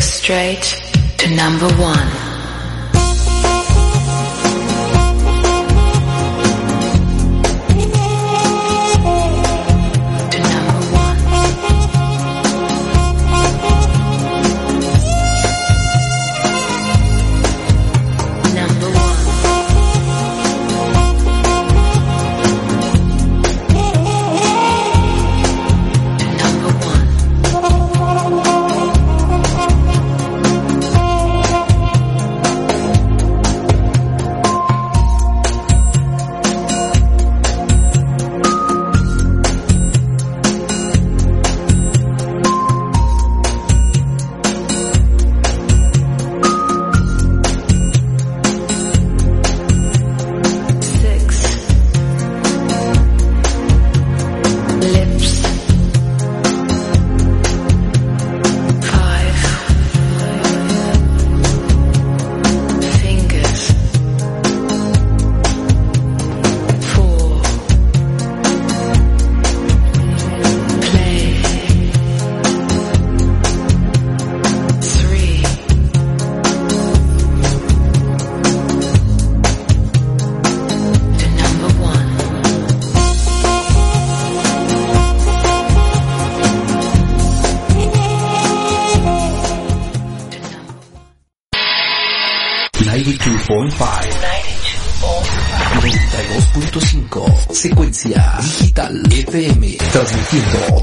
Straight to number one.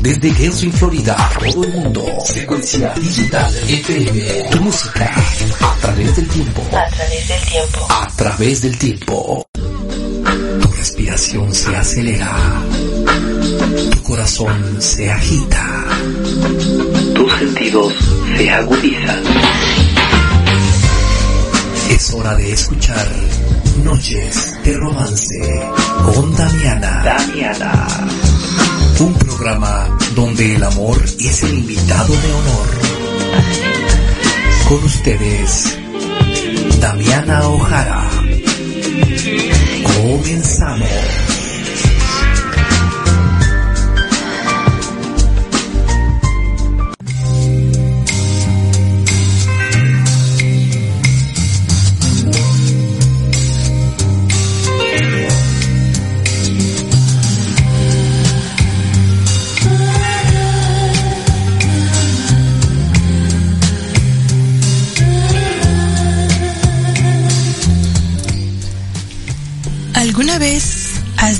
Desde Genshin, Florida, todo el mundo. Secuencia Digital FM. Tu música a través del tiempo. A través del tiempo. A través del tiempo. Tu respiración se acelera. Tu corazón se agita. Tus sentidos se agudizan. Es hora de escuchar Noches de Romance con Damiana. Damiana un programa donde el amor es el invitado de honor. Con ustedes, Damiana Ojara. Comenzamos.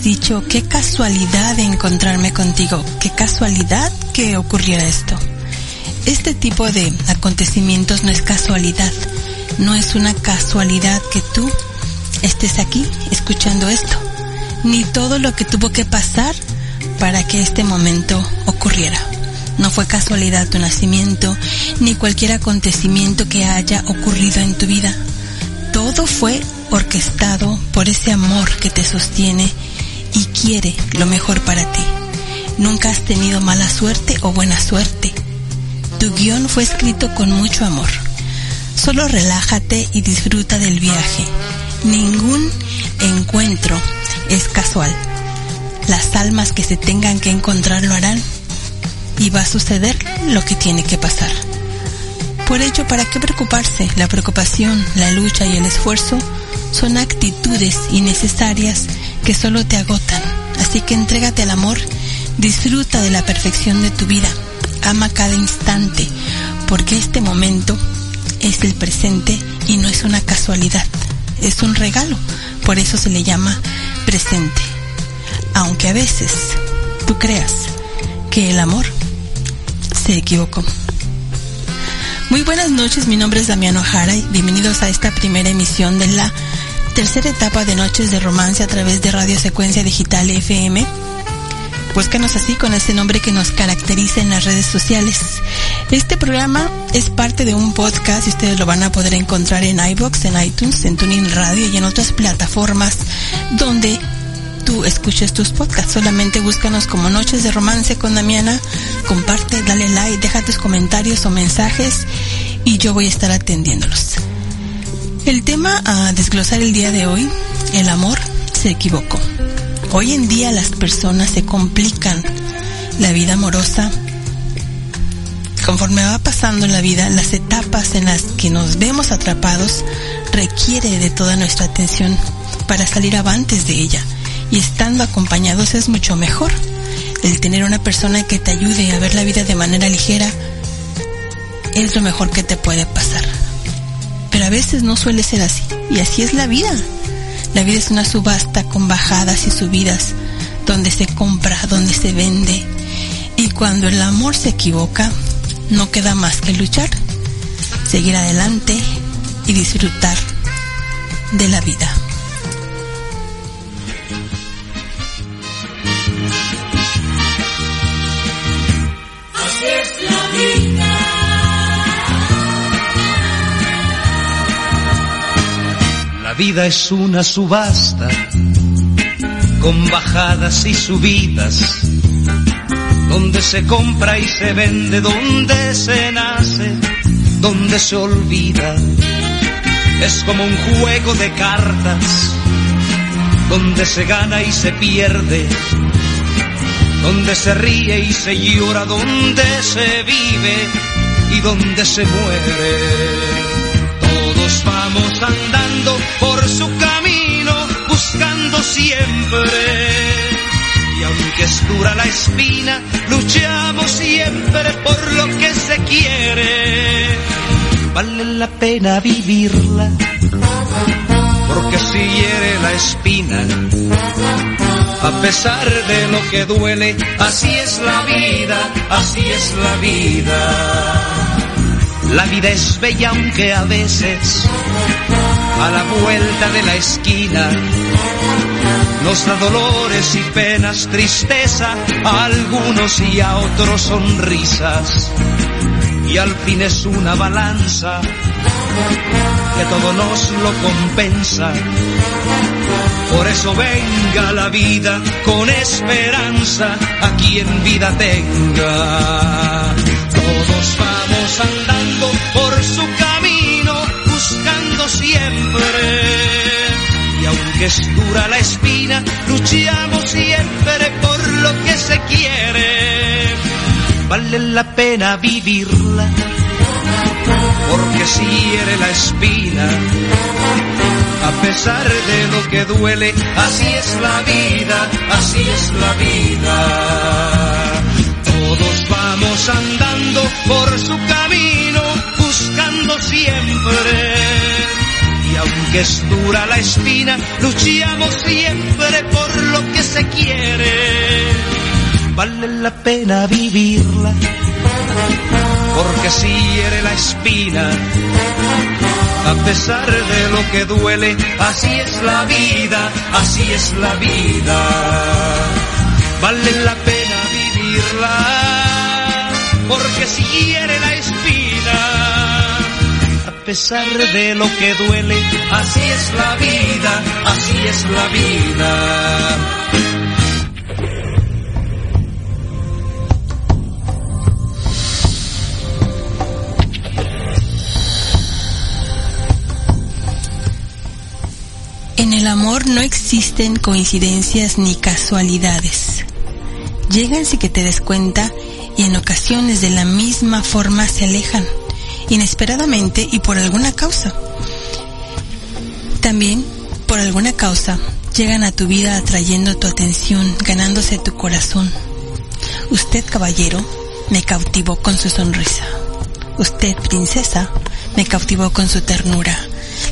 Dicho, qué casualidad de encontrarme contigo, qué casualidad que ocurriera esto. Este tipo de acontecimientos no es casualidad, no es una casualidad que tú estés aquí escuchando esto, ni todo lo que tuvo que pasar para que este momento ocurriera. No fue casualidad tu nacimiento, ni cualquier acontecimiento que haya ocurrido en tu vida. Todo fue orquestado por ese amor que te sostiene y quiere lo mejor para ti. Nunca has tenido mala suerte o buena suerte. Tu guion fue escrito con mucho amor. Solo relájate y disfruta del viaje. Ningún encuentro es casual. Las almas que se tengan que encontrar lo harán y va a suceder lo que tiene que pasar. Por ello, ¿para qué preocuparse? La preocupación, la lucha y el esfuerzo son actitudes innecesarias que solo te agotan. Así que entrégate al amor, disfruta de la perfección de tu vida, ama cada instante, porque este momento es el presente y no es una casualidad, es un regalo, por eso se le llama presente. Aunque a veces tú creas que el amor se equivocó. Muy buenas noches, mi nombre es Damiano Jara y bienvenidos a esta primera emisión de la tercera etapa de Noches de Romance a través de Radio Secuencia Digital FM. Búscanos así con ese nombre que nos caracteriza en las redes sociales. Este programa es parte de un podcast y ustedes lo van a poder encontrar en iBox, en iTunes, en Tuning Radio y en otras plataformas donde tú escuches tus podcasts. Solamente búscanos como Noches de Romance con Damiana. Comparte, dale like, deja tus comentarios o mensajes y yo voy a estar atendiéndolos. El tema a desglosar el día de hoy, el amor se equivocó. Hoy en día las personas se complican la vida amorosa conforme va pasando la vida, las etapas en las que nos vemos atrapados requiere de toda nuestra atención para salir avantes de ella. Y estando acompañados es mucho mejor. El tener una persona que te ayude a ver la vida de manera ligera es lo mejor que te puede pasar. Pero a veces no suele ser así. Y así es la vida. La vida es una subasta con bajadas y subidas, donde se compra, donde se vende. Y cuando el amor se equivoca, no queda más que luchar, seguir adelante y disfrutar de la vida. La vida. Es una subasta con bajadas y subidas, donde se compra y se vende, donde se nace, donde se olvida. Es como un juego de cartas, donde se gana y se pierde, donde se ríe y se llora, donde se vive y donde se muere. Todos vamos andando por su camino, buscando siempre. Y aunque es dura la espina, luchamos siempre por lo que se quiere. Vale la pena vivirla, porque si hiere la espina, a pesar de lo que duele, así es la vida, así es la vida. La vida es bella aunque a veces a la vuelta de la esquina nos da dolores y penas, tristeza a algunos y a otros sonrisas. Y al fin es una balanza que todo nos lo compensa. Por eso venga la vida con esperanza a quien vida tenga. Todos vamos andando por su camino, buscando siempre. Y aunque es dura la espina, luchamos siempre por lo que se quiere. Vale la pena vivirla, porque si hiere la espina, a pesar de lo que duele, así es la vida, así es la vida. Todos vamos andando por su camino, buscando siempre. Y aunque es dura la espina, luchamos siempre por lo que se quiere. Vale la pena vivirla, porque si hiere la espina, a pesar de lo que duele, así es la vida, así es la vida. Vale la pena vivirla, porque si hiere la espina, a pesar de lo que duele, así es la vida, así es la vida. En el amor no existen coincidencias ni casualidades. Llegan sin que te des cuenta y en ocasiones de la misma forma se alejan, inesperadamente y por alguna causa. También, por alguna causa, llegan a tu vida atrayendo tu atención, ganándose tu corazón. Usted, caballero, me cautivó con su sonrisa. Usted, princesa, me cautivó con su ternura.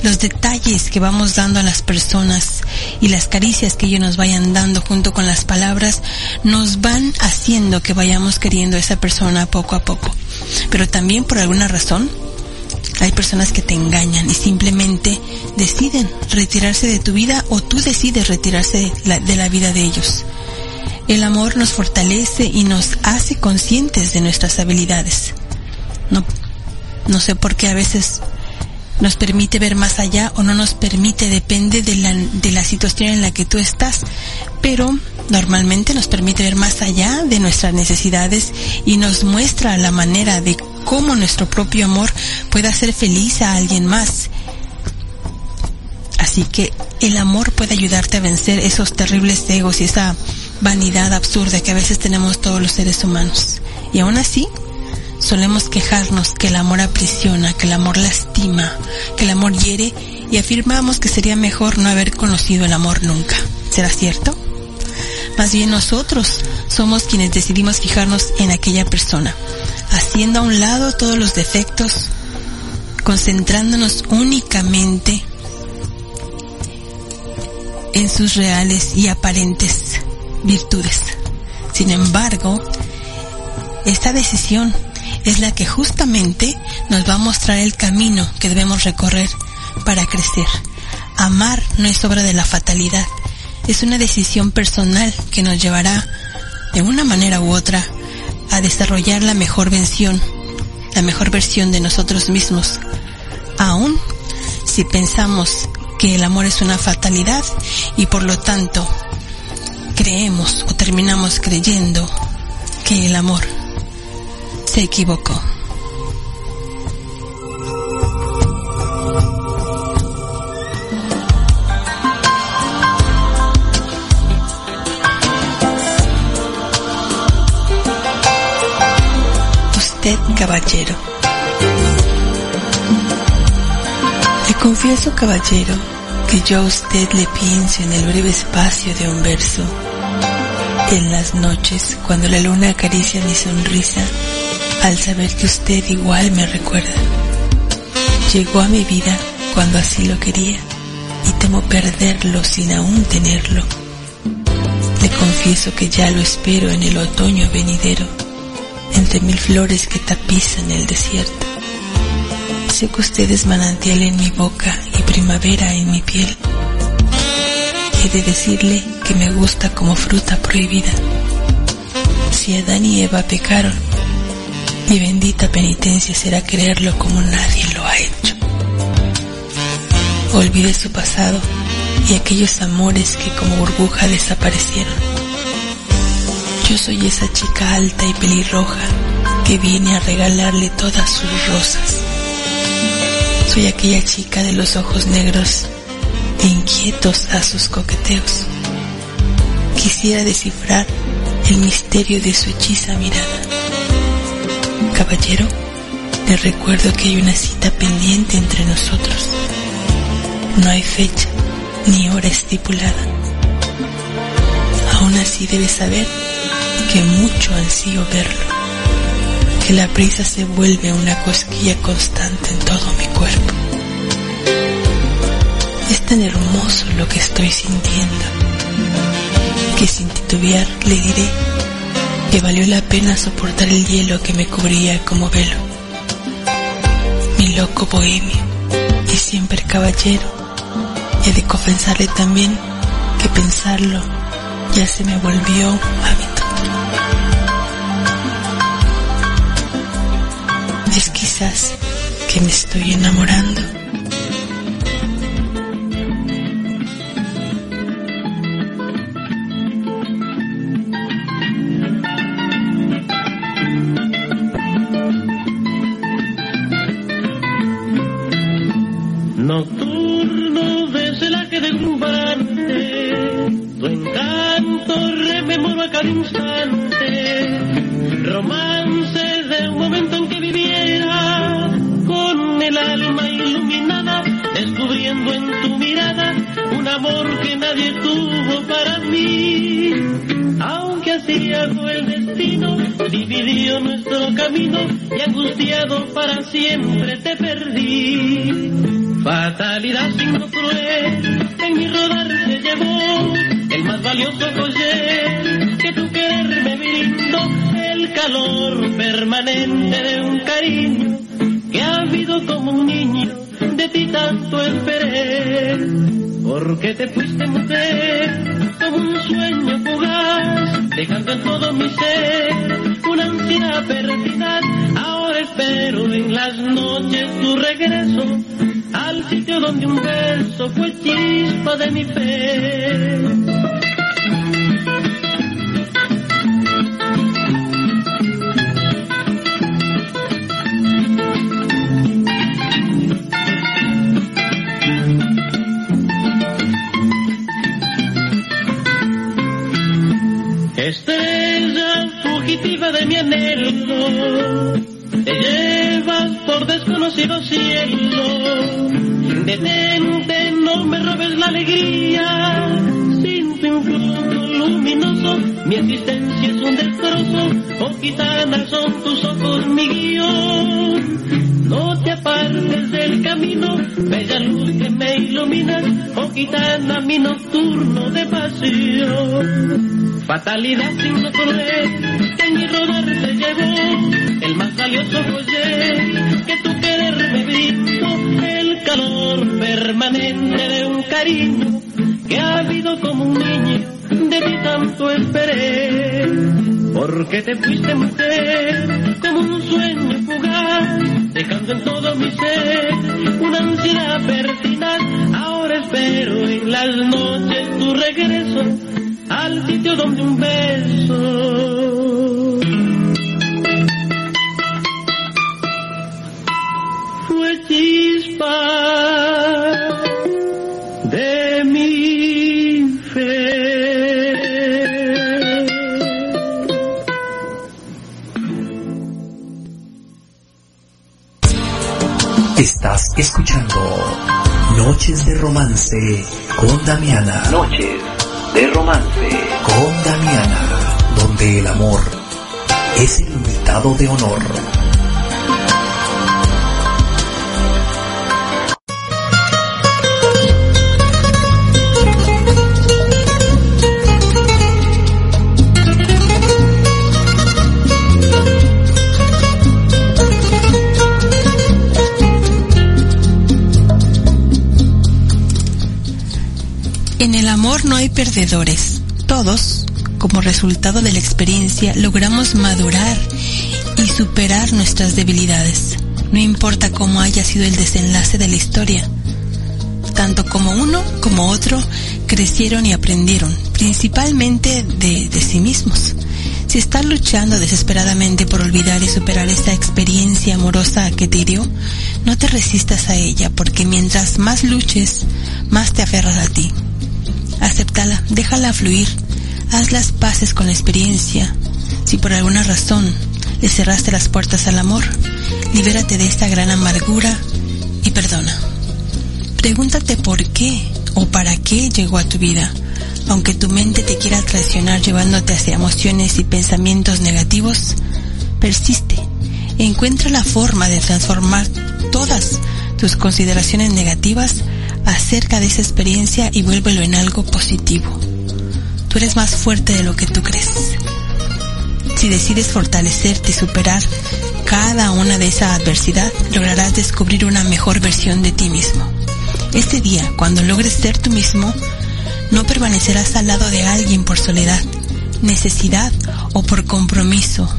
Los detalles que vamos dando a las personas y las caricias que ellos nos vayan dando junto con las palabras nos van haciendo que vayamos queriendo a esa persona poco a poco. Pero también por alguna razón hay personas que te engañan y simplemente deciden retirarse de tu vida o tú decides retirarse de la, vida de ellos. El amor nos fortalece y nos hace conscientes de nuestras habilidades. No, no sé por qué a veces nos permite ver más allá o no nos permite, depende de la, de la situación en la que tú estás, pero normalmente nos permite ver más allá de nuestras necesidades y nos muestra la manera de cómo nuestro propio amor puede hacer feliz a alguien más. Así que el amor puede ayudarte a vencer esos terribles egos y esa vanidad absurda que a veces tenemos todos los seres humanos. Y aún así, solemos quejarnos que el amor aprisiona, que el amor lastima, que el amor hiere y afirmamos que sería mejor no haber conocido el amor nunca. ¿Será cierto? Más bien nosotros somos quienes decidimos fijarnos en aquella persona, haciendo a un lado todos los defectos, concentrándonos únicamente en sus reales y aparentes virtudes. Sin embargo, esta decisión es la que justamente nos va a mostrar el camino que debemos recorrer para crecer. Amar no es obra de la fatalidad, es una decisión personal que nos llevará, de una manera u otra, a desarrollar la mejor versión, la mejor versión de nosotros mismos. Aún si pensamos que el amor es una fatalidad y por lo tanto creemos o terminamos creyendo que el amor se equivocó. Usted, caballero. Le confieso, caballero, que yo a usted le pienso en el breve espacio de un verso. En las noches, cuando la luna acaricia mi sonrisa, al saber que usted igual me recuerda. Llegó a mi vida cuando así lo quería y temo perderlo sin aún tenerlo. Le confieso que ya lo espero en el otoño venidero, entre mil flores que tapizan el desierto. Sé que usted es manantial en mi boca y primavera en mi piel. He de decirle que me gusta como fruta prohibida. Si Adán y Eva pecaron, mi bendita penitencia será creerlo como nadie lo ha hecho. Olvide su pasado y aquellos amores que como burbuja desaparecieron. Yo soy esa chica alta y pelirroja que viene a regalarle todas sus rosas. Soy aquella chica de los ojos negros inquietos a sus coqueteos. Quisiera descifrar el misterio de su hechiza mirada. Caballero, le recuerdo que hay una cita pendiente entre nosotros. No hay fecha ni hora estipulada. Aún así debes saber que mucho ansío verlo, que la prisa se vuelve una cosquilla constante en todo mi cuerpo. Es tan hermoso lo que estoy sintiendo, que sin titubear le diré que valió la pena soportar el hielo que me cubría como velo. Mi loco bohemio y siempre caballero, he de confesarle también que pensarlo ya se me volvió hábito. Es quizás que me estoy enamorando. Donde un beso fue chispa de mi fe. Estrella fugitiva de mi anhelo, te llevas por desconocido cielo. Detente, no me robes la alegría. Sin tu influjo luminoso, mi existencia es un destrozo. Oh, gitana, son tus ojos mi guion. No te apartes del camino, bella luz que me iluminas. Oh, gitana, mi nocturno de pasión. Fatalidad sin cruel, que en mi rodar se llevó el más valioso joyel que permanente de un cariño que ha habido como un niño, de ti tanto esperé, porque te fuiste mujer como un sueño fugaz, dejando en todo mi ser una ansiedad pertinaz, ahora espero en las noches tu regreso al sitio donde un beso Romance con Damiana. Noches de romance. Con Damiana, donde el amor es el invitado de honor. No hay perdedores. Todos, como resultado de la experiencia, logramos madurar y superar nuestras debilidades. No importa cómo haya sido el desenlace de la historia. Tanto como uno como otro crecieron y aprendieron, principalmente de, sí mismos. Si estás luchando desesperadamente por olvidar y superar esta experiencia amorosa que te hirió, no te resistas a ella, porque mientras más luches, más te aferras a ti. Déjala fluir, haz las paces con la experiencia. Si por alguna razón le cerraste las puertas al amor, libérate de esta gran amargura y perdona. Pregúntate por qué o para qué llegó a tu vida. Aunque tu mente te quiera traicionar llevándote hacia emociones y pensamientos negativos, persiste. Encuentra la forma de transformar todas tus consideraciones negativas acerca de esa experiencia y vuélvelo en algo positivo. Tú eres más fuerte de lo que tú crees. Si decides fortalecerte y superar cada una de esa adversidad, lograrás descubrir una mejor versión de ti mismo. Este día, cuando logres ser tú mismo, no permanecerás al lado de alguien por soledad, necesidad o por compromiso,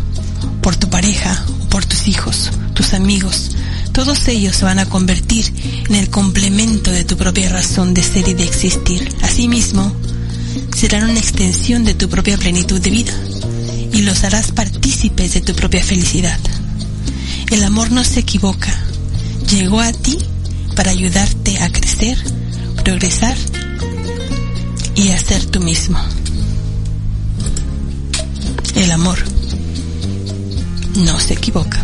por tu pareja o por tus hijos, tus amigos. Todos ellos se van a convertir en el complemento de tu propia razón de ser y de existir. Asimismo, serán una extensión de tu propia plenitud de vida y los harás partícipes de tu propia felicidad. El amor no se equivoca. Llegó a ti para ayudarte a crecer, progresar y a ser tú mismo. El amor no se equivoca.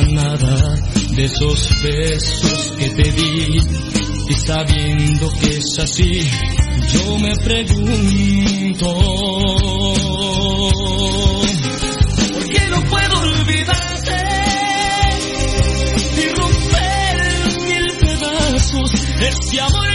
Nada de esos besos que te di. Y sabiendo que es así, yo me pregunto, ¿por qué no puedo olvidarte y romper mil pedazos este amor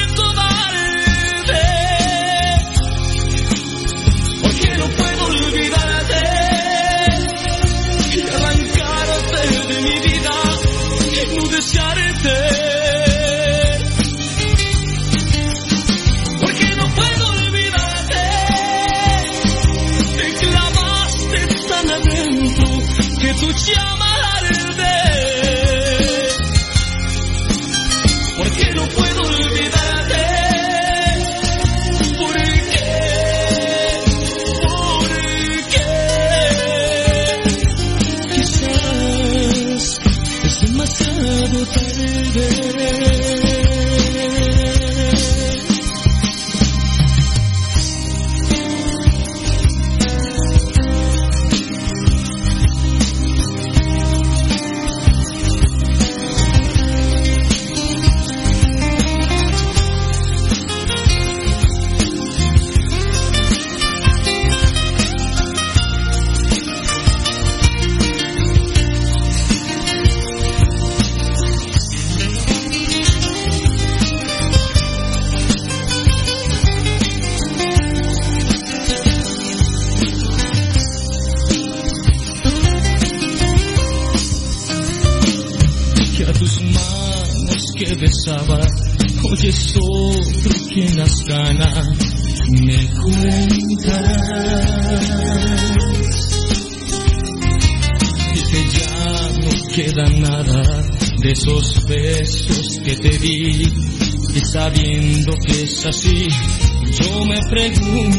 así, yo me pregunto,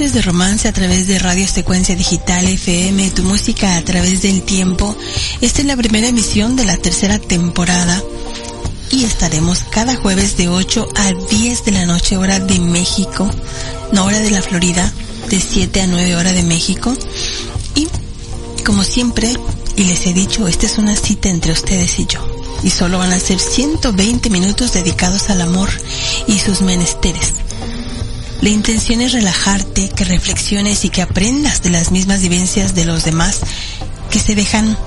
Noches de Romance a través de Radio Secuencia Digital FM, tu música a través del tiempo. Esta es la primera emisión de la tercera temporada y estaremos cada jueves de 8 a 10 de la noche hora de México, no hora de la Florida, de 7 a 9 hora de México. Y como siempre, y les he dicho, esta es una cita entre ustedes y yo. Y solo van a ser 120 minutos dedicados al amor y sus menesteres. La intención es relajarte, que reflexiones y que aprendas de las mismas vivencias de los demás que se dejan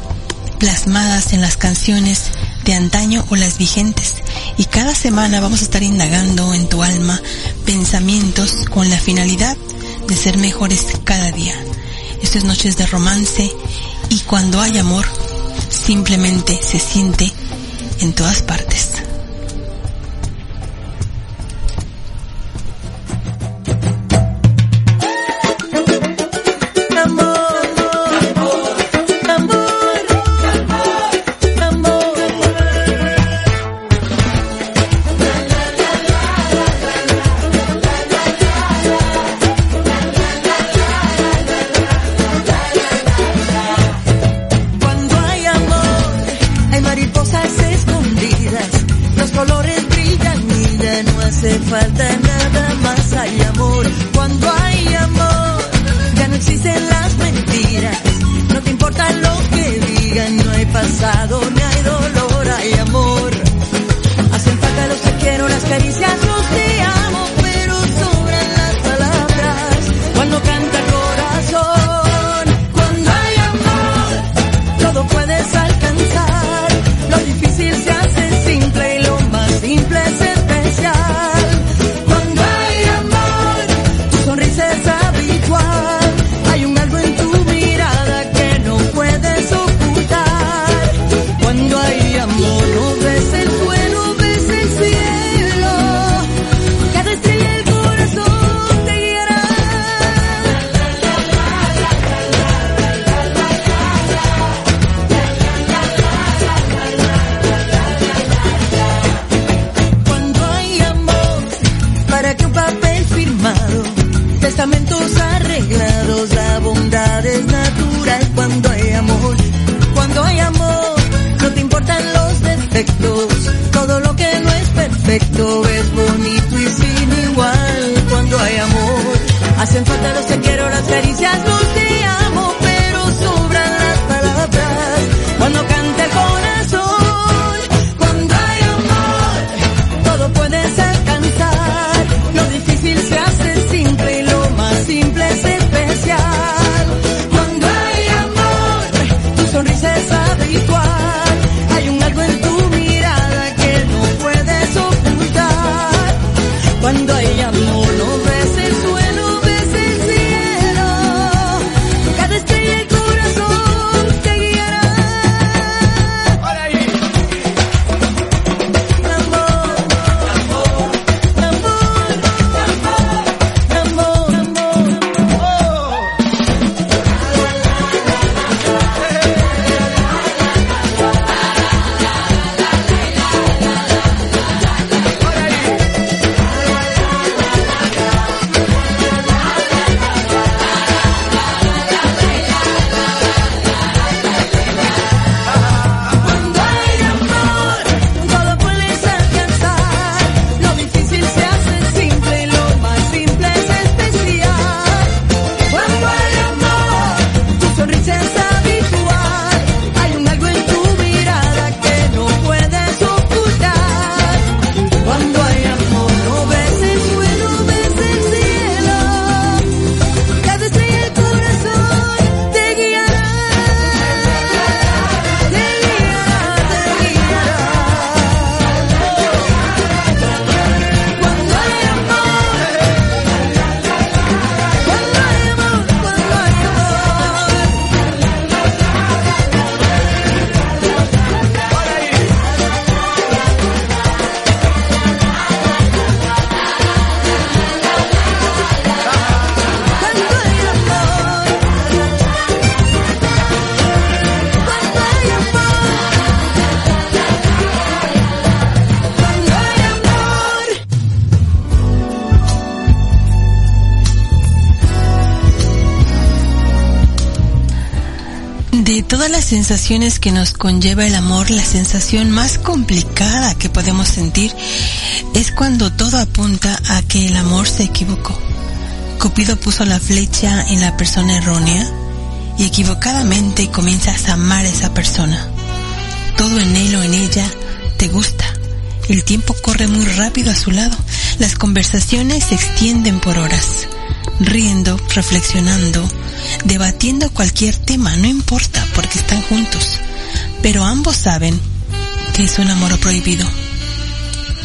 plasmadas en las canciones de antaño o las vigentes. Y cada semana vamos a estar indagando en tu alma pensamientos con la finalidad de ser mejores cada día. Esto es Noches de Romance y cuando hay amor simplemente se siente en todas partes. Sensaciones que nos conlleva el amor, la sensación más complicada que podemos sentir es cuando todo apunta a que el amor se equivocó. Cupido puso la flecha en la persona errónea y equivocadamente comienzas a amar a esa persona. Todo en él o en ella te gusta. El tiempo corre muy rápido a su lado. Las conversaciones se extienden por horas. Riendo, reflexionando, debatiendo cualquier tema, no importa porque están juntos. Pero ambos saben que es un amor prohibido.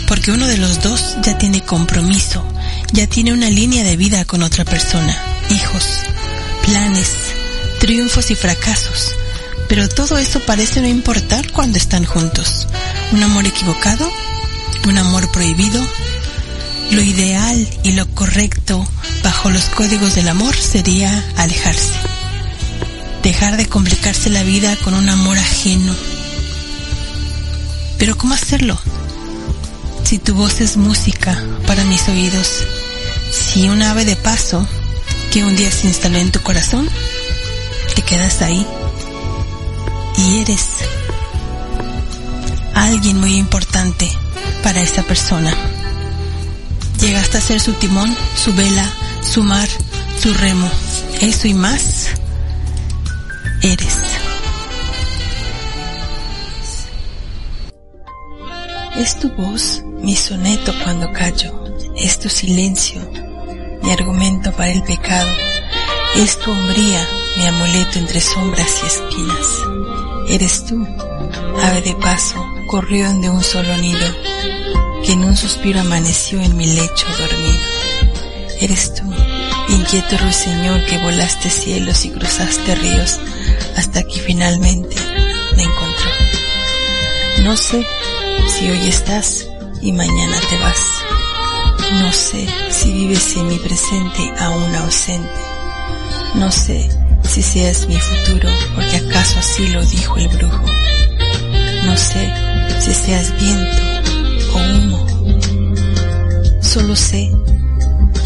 Porque uno de los dos ya tiene compromiso, ya tiene una línea de vida con otra persona, hijos, planes, triunfos y fracasos. Pero todo eso parece no importar cuando están juntos. Un amor equivocado, un amor prohibido. Lo ideal y lo correcto bajo los códigos del amor sería alejarse. Dejar de complicarse la vida con un amor ajeno. Pero ¿cómo hacerlo? Si tu voz es música para mis oídos, si un ave de paso que un día se instaló en tu corazón, te quedas ahí y eres alguien muy importante para esa persona. Llegaste a ser su timón, su vela, su mar, su remo. Eso y más eres. Es tu voz mi soneto cuando callo, es tu silencio mi argumento para el pecado, es tu hombría mi amuleto entre sombras y espinas. Eres tú, ave de paso, corrión de un solo nido, que en un suspiro amaneció en mi lecho dormido. Eres tú, inquieto ruiseñor que volaste cielos y cruzaste ríos hasta que finalmente me encontró. No sé si hoy estás y mañana te vas. No sé si vives en mi presente aún ausente. No sé si seas mi futuro, porque acaso así lo dijo el brujo. No sé si seas viento o humo. Solo sé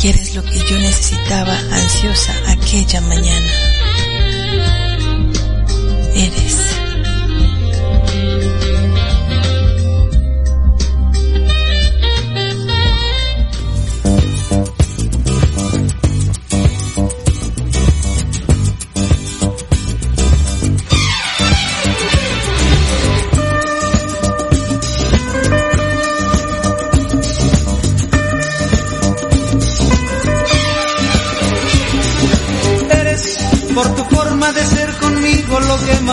que eres lo que yo necesitaba ansiosa aquella mañana. Eres.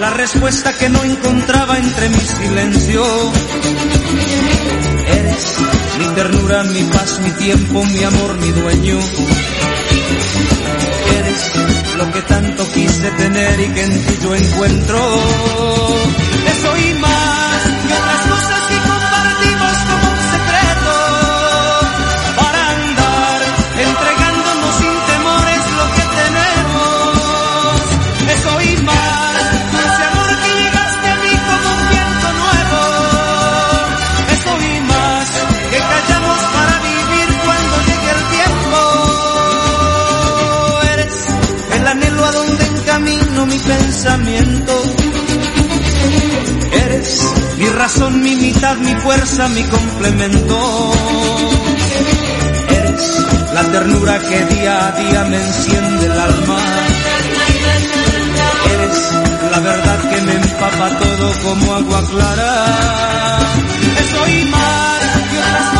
la respuesta que no encontraba entre mi silencio. Eres mi ternura, mi paz, mi tiempo, mi amor, mi dueño. Eres lo que tanto quise tener y que en ti yo encuentro. Pensamiento. Eres mi razón, mi mitad, mi fuerza, mi complemento. Eres la ternura que día a día me enciende el alma. Eres la verdad que me empapa todo como agua clara. Eso y más y otras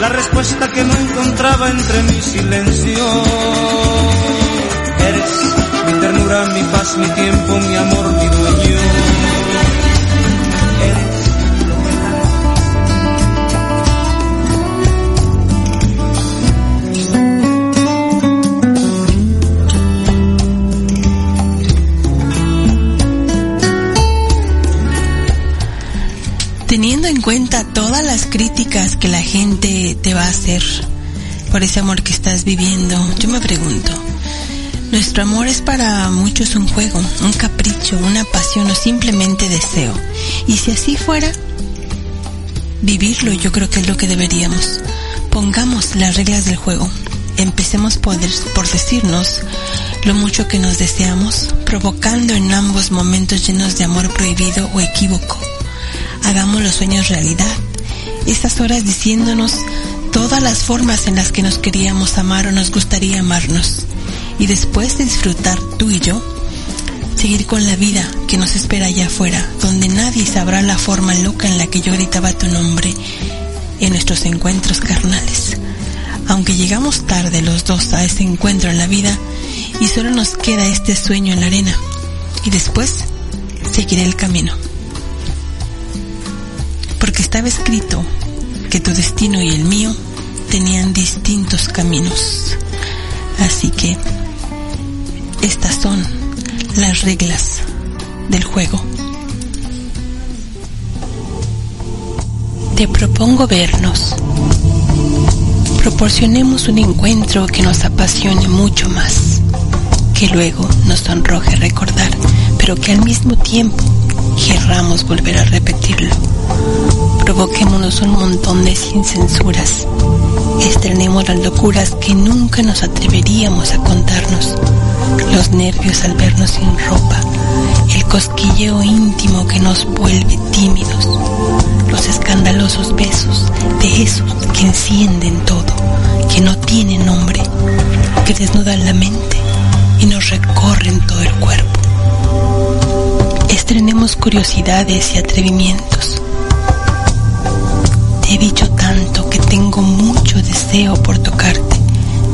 la respuesta que no encontraba entre mi silencio. Eres mi ternura, mi paz, mi tiempo, mi amor, mi dueño. Críticas que la gente te va a hacer por ese amor que estás viviendo, yo me pregunto, ¿nuestro amor es para muchos un juego, un capricho, una pasión o simplemente deseo? Y si así fuera, vivirlo yo creo que es lo que deberíamos. Pongamos las reglas del juego. Empecemos por, decirnos lo mucho que nos deseamos, provocando en ambos momentos llenos de amor prohibido o equívoco hagamos los sueños realidad. Estas horas diciéndonos todas las formas en las que nos queríamos amar o nos gustaría amarnos. Y después de disfrutar tú y yo, seguir con la vida que nos espera allá afuera, donde nadie sabrá la forma loca en la que yo gritaba tu nombre en nuestros encuentros carnales. Aunque llegamos tarde los dos a ese encuentro en la vida y solo nos queda este sueño en la arena. Y después seguiré el camino porque estaba escrito que tu destino y el mío tenían distintos caminos. Así que estas son las reglas del juego. Te propongo vernos. Proporcionemos un encuentro que nos apasione mucho más, que luego nos sonroje recordar, pero que al mismo tiempo querramos volver a repetirlo. Provoquémonos un montón de sin censuras. Estrenemos las locuras que nunca nos atreveríamos a contarnos. Los nervios al vernos sin ropa. El cosquilleo íntimo que nos vuelve tímidos. Los escandalosos besos de esos que encienden todo, que no tienen nombre, que desnudan la mente y nos recorren todo el cuerpo estrenemos curiosidades y atrevimientos. He dicho tanto que tengo mucho deseo por tocarte.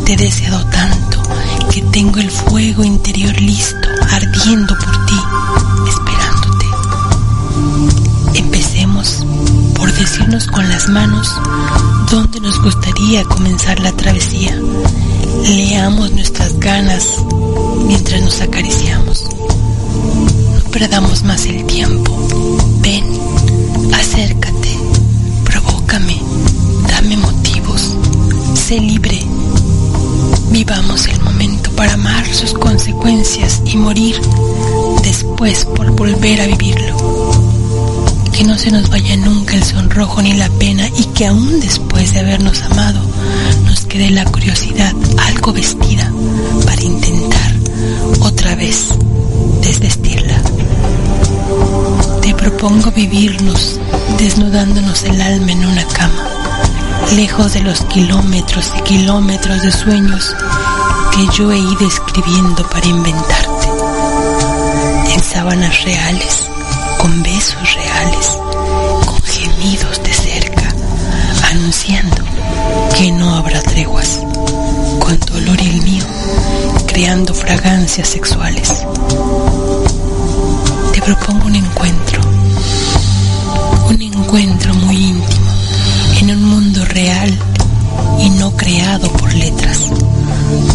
Te he deseado tanto que tengo el fuego interior listo, ardiendo por ti, esperándote. Empecemos por decirnos con las manos dónde nos gustaría comenzar la travesía. Leamos nuestras ganas mientras nos acariciamos. No perdamos más el tiempo. Ven, acércate, provócame, dame motivos, sé libre. Vivamos el momento para amar sus consecuencias y morir después por volver a vivirlo. Que no se nos vaya nunca el sonrojo ni la pena y que aún después de habernos amado nos quede la curiosidad algo vestida para intentar otra vez desvestirla. Te propongo vivirnos desnudándonos el alma en una cama, lejos de los kilómetros y kilómetros de sueños que yo he ido escribiendo para inventarte. En sábanas reales, con besos reales, con gemidos de cerca, anunciando que no habrá treguas, con dolor el mío, creando fragancias sexuales. Propongo un encuentro, un encuentro muy íntimo, en un mundo real y no creado por letras.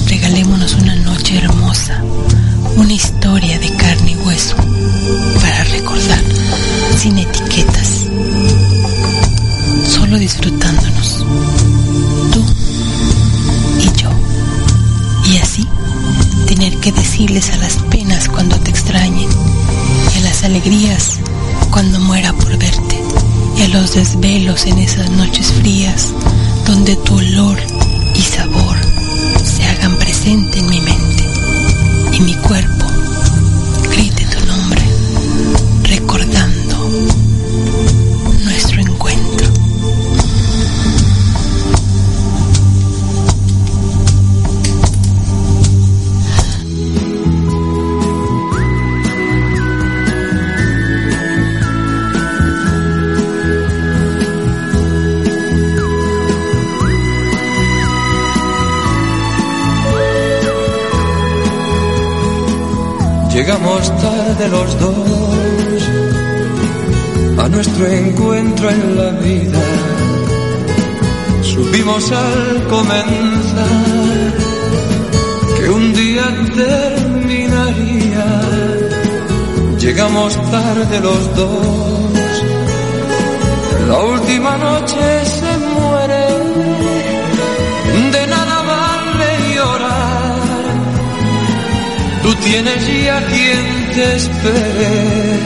Regalémonos una noche hermosa, una historia de carne y hueso para recordar sin etiquetas, solo disfrutándonos, tú y yo. Y así tener que decirles a las penas cuando te extrañen, y a las alegrías cuando muera por verte, y a los desvelos en esas noches frías donde tu olor y sabor se hagan presente en mi mente y mi cuerpo Llegamos tarde los dos a nuestro encuentro en la vida. Supimos al comenzar que un día terminaría. Llegamos tarde los dos. La última noche tienes ya quien te espere.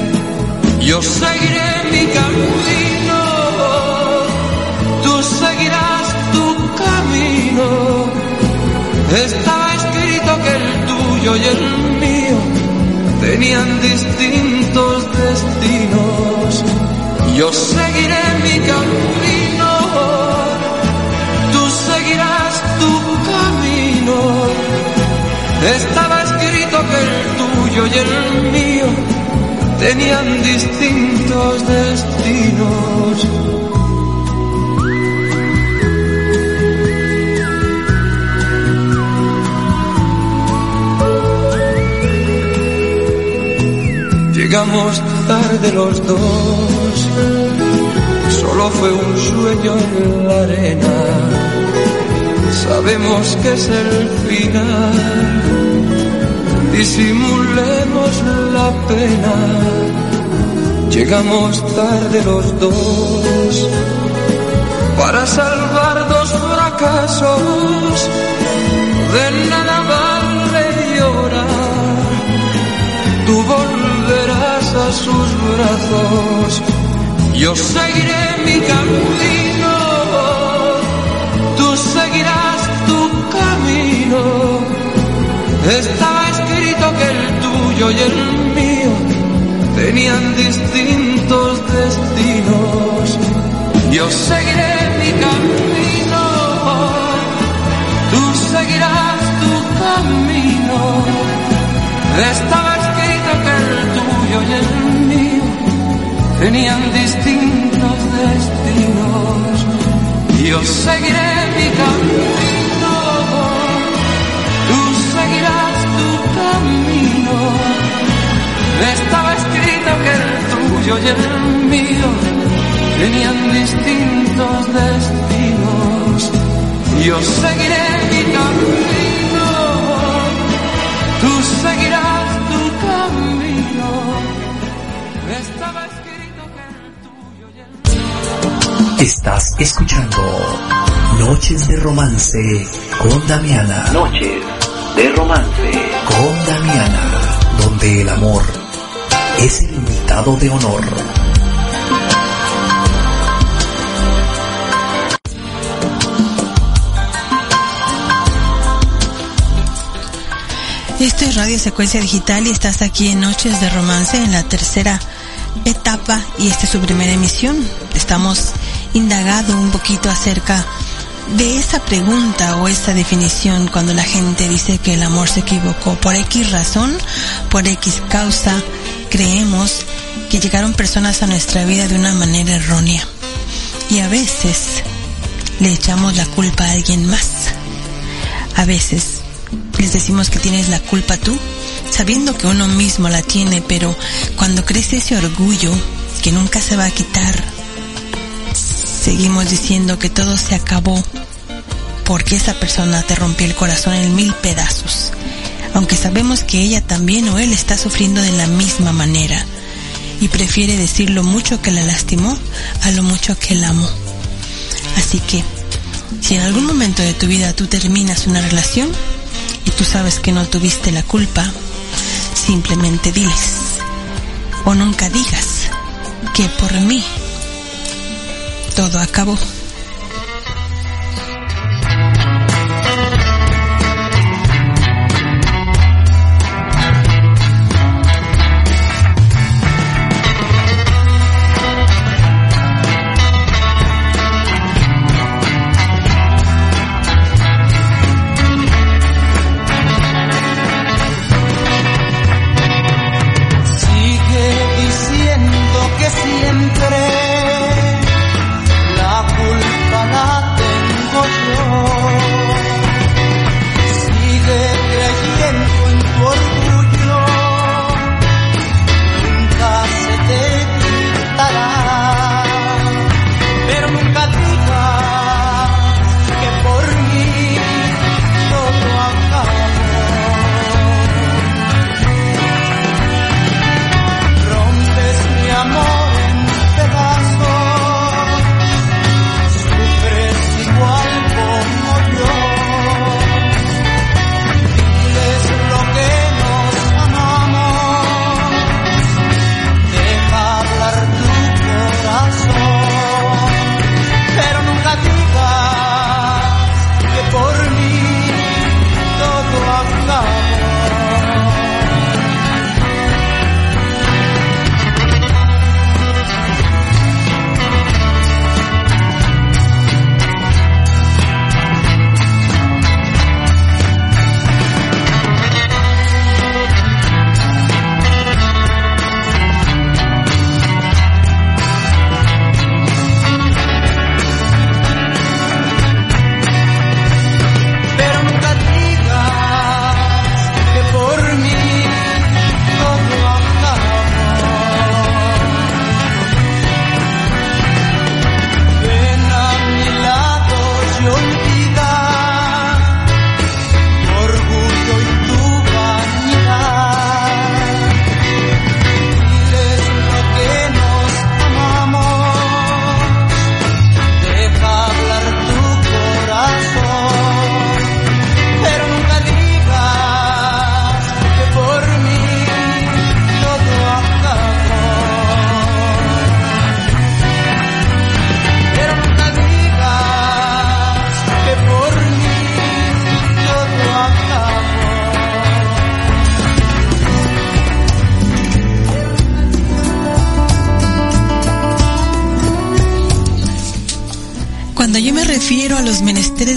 Yo seguiré mi camino. Tú seguirás tu camino. Estaba escrito que el tuyo y el mío tenían distintos destinos. Yo seguiré mi camino. Tú seguirás tu camino. Estaba tuyo y el mío tenían distintos destinos. Llegamos tarde los dos, solo fue un sueño en la arena. Sabemos que es el final, disimulemos la pena. Llegamos tarde los dos para salvar dos fracasos. De nada vale llorar, tú volverás a sus brazos. Yo seguiré mi camino, tú seguirás tu camino. Que el tuyo y el mío tenían distintos destinos. Yo seguiré mi camino, tú seguirás tu camino. Estaba escrito que el tuyo y el mío tenían distintos destinos. Yo seguiré mi camino, Estaba escrito que el tuyo y el mío tenían distintos destinos. Yo seguiré mi camino, tú seguirás tu camino. Estaba escrito que el tuyo y el mío. Estás escuchando. Noches de romance con Damiana. Noches de romance con Damiana donde el amor es el invitado de honor. Esto es Radio Secuencia Digital y estás aquí en Noches de Romance en la tercera etapa y esta es su primera emisión. Estamos indagando un poquito acerca esa pregunta o esa definición cuando la gente dice que el amor se equivocó por X razón, por X causa, creemos que llegaron personas a nuestra vida de una manera errónea. Y a veces le echamos la culpa a alguien más. A veces les decimos que tienes la culpa tú, sabiendo que uno mismo la tiene, pero cuando crece ese orgullo que nunca se va a quitar, seguimos diciendo que todo se acabó porque esa persona te rompió el corazón en mil pedazos, aunque sabemos que ella también o él está sufriendo de la misma manera y prefiere decir lo mucho que la lastimó a lo mucho que la amó. Así que, si en algún momento de tu vida tú terminas una relación y tú sabes que no tuviste la culpa, simplemente diles o nunca digas que por mí todo acabó.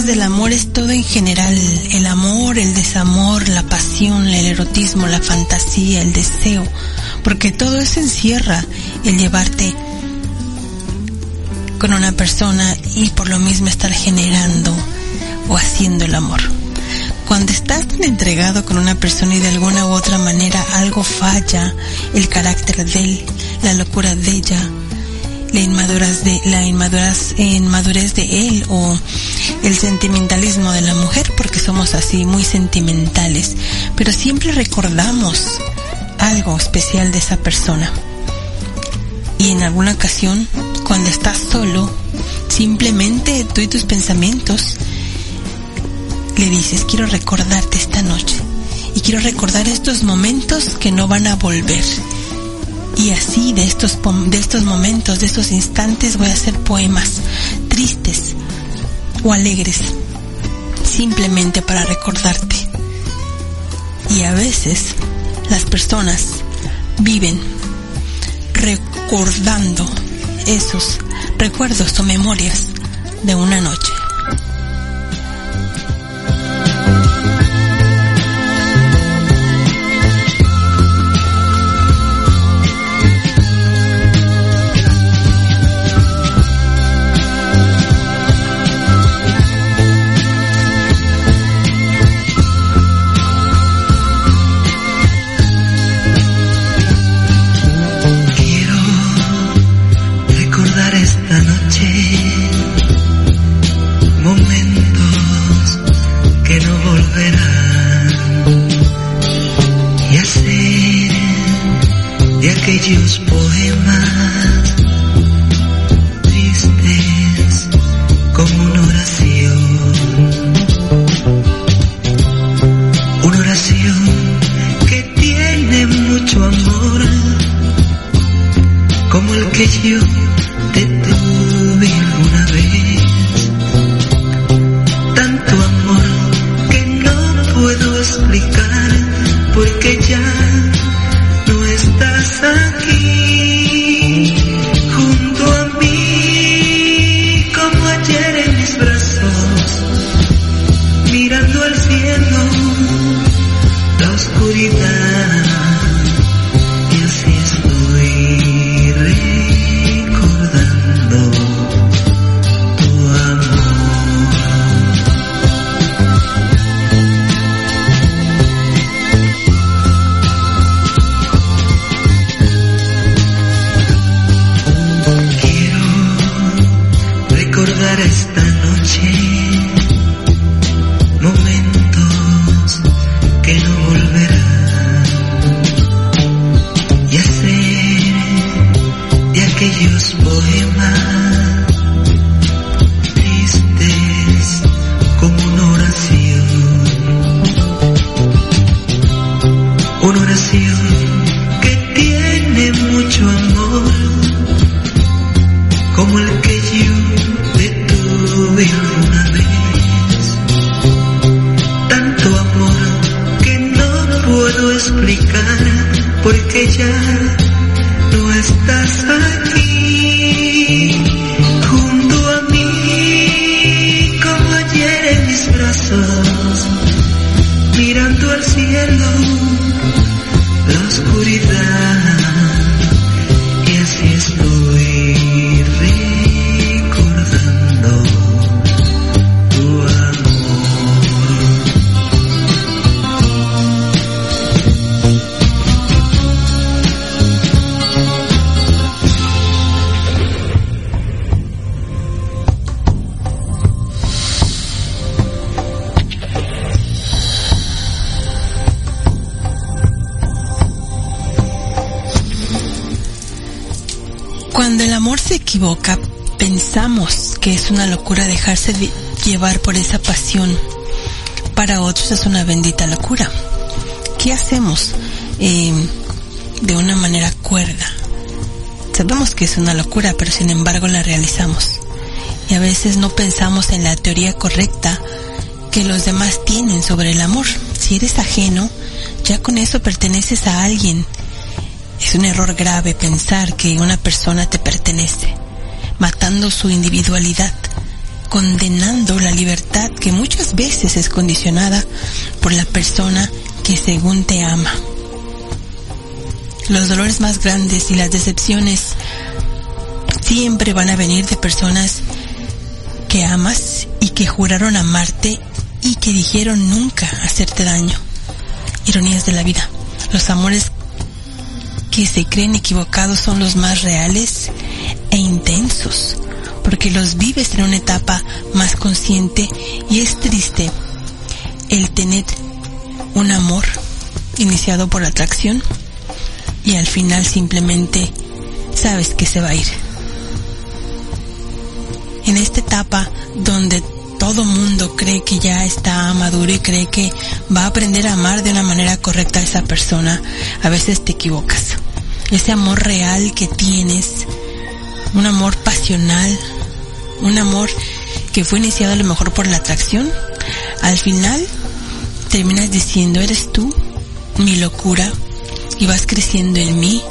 Del amor es todo en general, el amor, el desamor, la pasión, el erotismo, la fantasía, el deseo, porque todo eso encierra el llevarte con una persona y por lo mismo estar generando o haciendo el amor. Cuando estás tan entregado con una persona y de alguna u otra manera algo falla, el carácter de él, la locura de ella, la inmadurez de la inmadurez de él o el sentimentalismo de la mujer porque somos así muy sentimentales, pero siempre recordamos algo especial de esa persona. Y en alguna ocasión, cuando estás solo, simplemente tú y tus pensamientos le dices, quiero recordarte esta noche y quiero recordar estos momentos que no van a volver. Y así de estos, de estos momentos, de estos instantes voy a hacer poemas tristes o alegres, simplemente para recordarte. Y a veces las personas viven recordando esos recuerdos o memorias de una noche. Por esa pasión. Para otros es una bendita locura. ¿Qué hacemos eh, de una manera cuerda? Sabemos que es una locura, pero sin embargo la realizamos. Y a veces no pensamos en la teoría correcta que los demás tienen sobre el amor. Si eres ajeno, ya con eso perteneces a alguien. Es un error grave pensar que una persona te pertenece, matando su individualidad condenando la libertad que muchas veces es condicionada por la persona que según te ama. Los dolores más grandes y las decepciones siempre van a venir de personas que amas y que juraron amarte y que dijeron nunca hacerte daño. Ironías de la vida. Los amores que se creen equivocados son los más reales e intensos, porque los vives en una etapa más consciente y es triste el tener un amor iniciado por atracción y al final simplemente sabes que se va a ir. En esta etapa donde todo mundo cree que ya está maduro y cree que va a aprender a amar de una manera correcta a esa persona, a veces te equivocas. Ese amor real que tienes, un amor pasional, un amor que fue iniciado a lo mejor por la atracción, al final terminas diciendo, eres tú, mi locura, y vas creciendo en mí,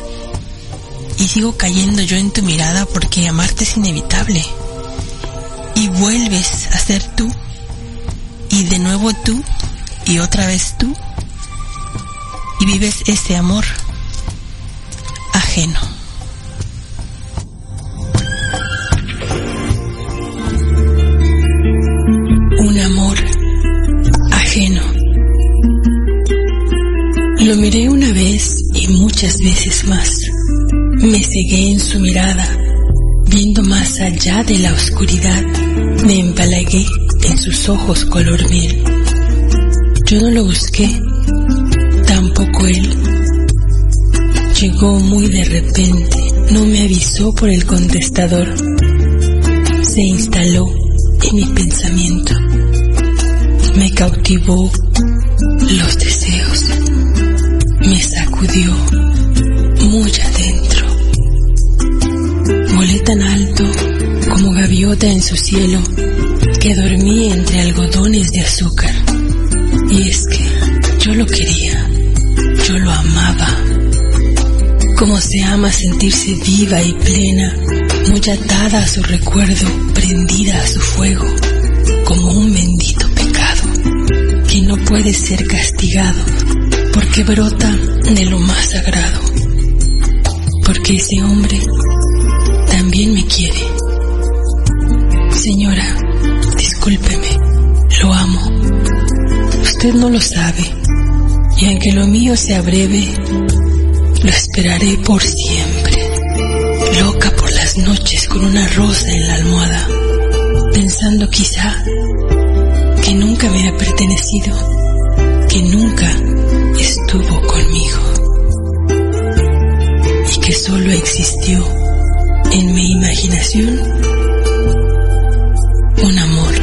y sigo cayendo yo en tu mirada porque amarte es inevitable y vuelves a ser tú y de nuevo tú y otra vez tú y vives ese amor ajeno. Lo miré una vez y muchas veces más. Me cegué en su mirada Viendo más allá de la oscuridad, me empalagué en sus ojos color miel. Yo no lo busqué, tampoco él. Llegó muy de repente, no me avisó por el contestador. Se instaló en mi pensamiento. Me cautivó los deseos. Muy adentro Volé tan alto como gaviota en su cielo que dormí entre algodones de azúcar. Y es que yo lo quería, yo lo amaba. Como se ama sentirse viva y plena, muy atada a su recuerdo, prendida a su fuego, como un bendito pecado que no puede ser castigado porque brota de lo más sagrado. Porque ese hombre también me quiere. Señora, discúlpeme, lo amo. Usted no lo sabe, y aunque lo mío sea breve, lo esperaré por siempre. Loca por las noches con una rosa en la almohada, pensando quizá que nunca me ha pertenecido, que nunca estuvo conmigo y que solo existió en mi imaginación un amor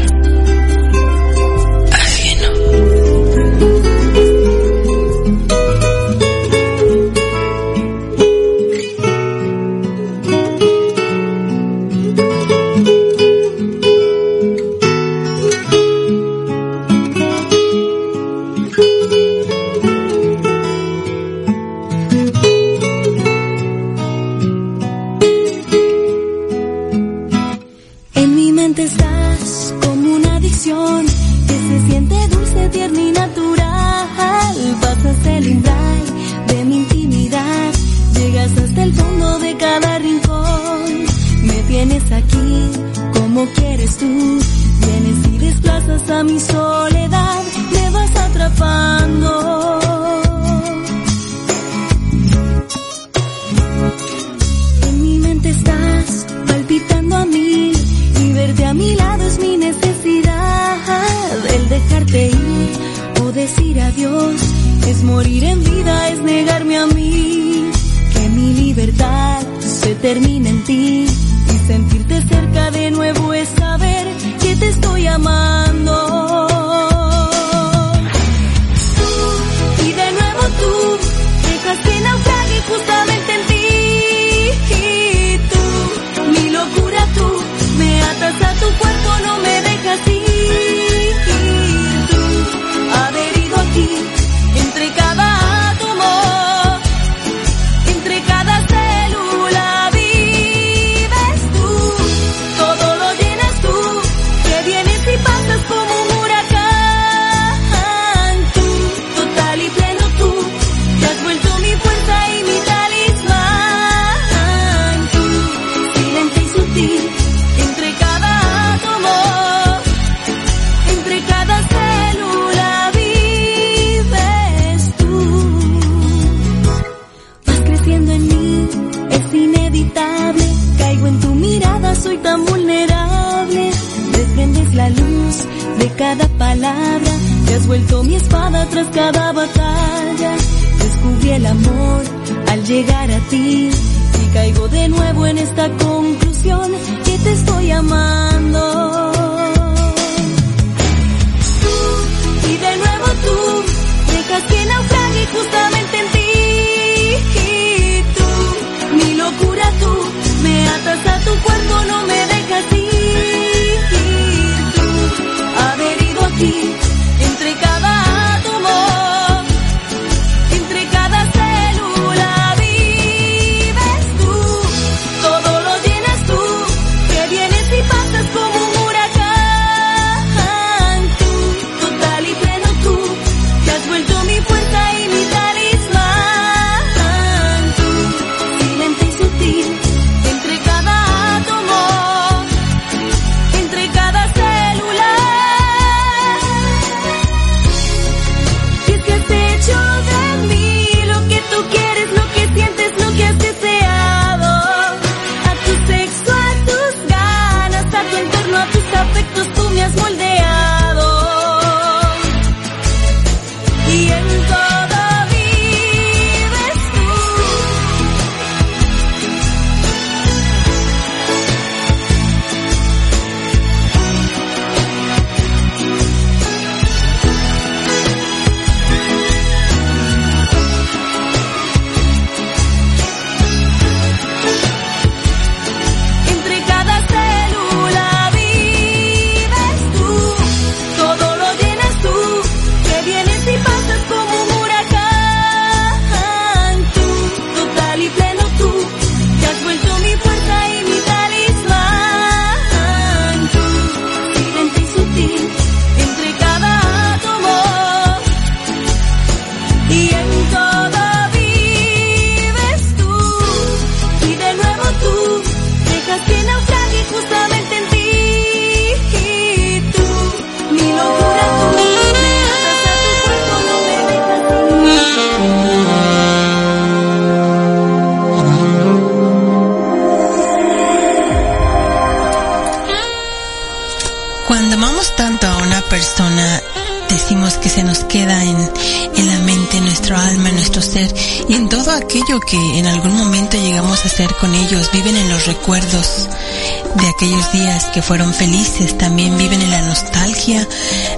que fueron felices, también viven en la nostalgia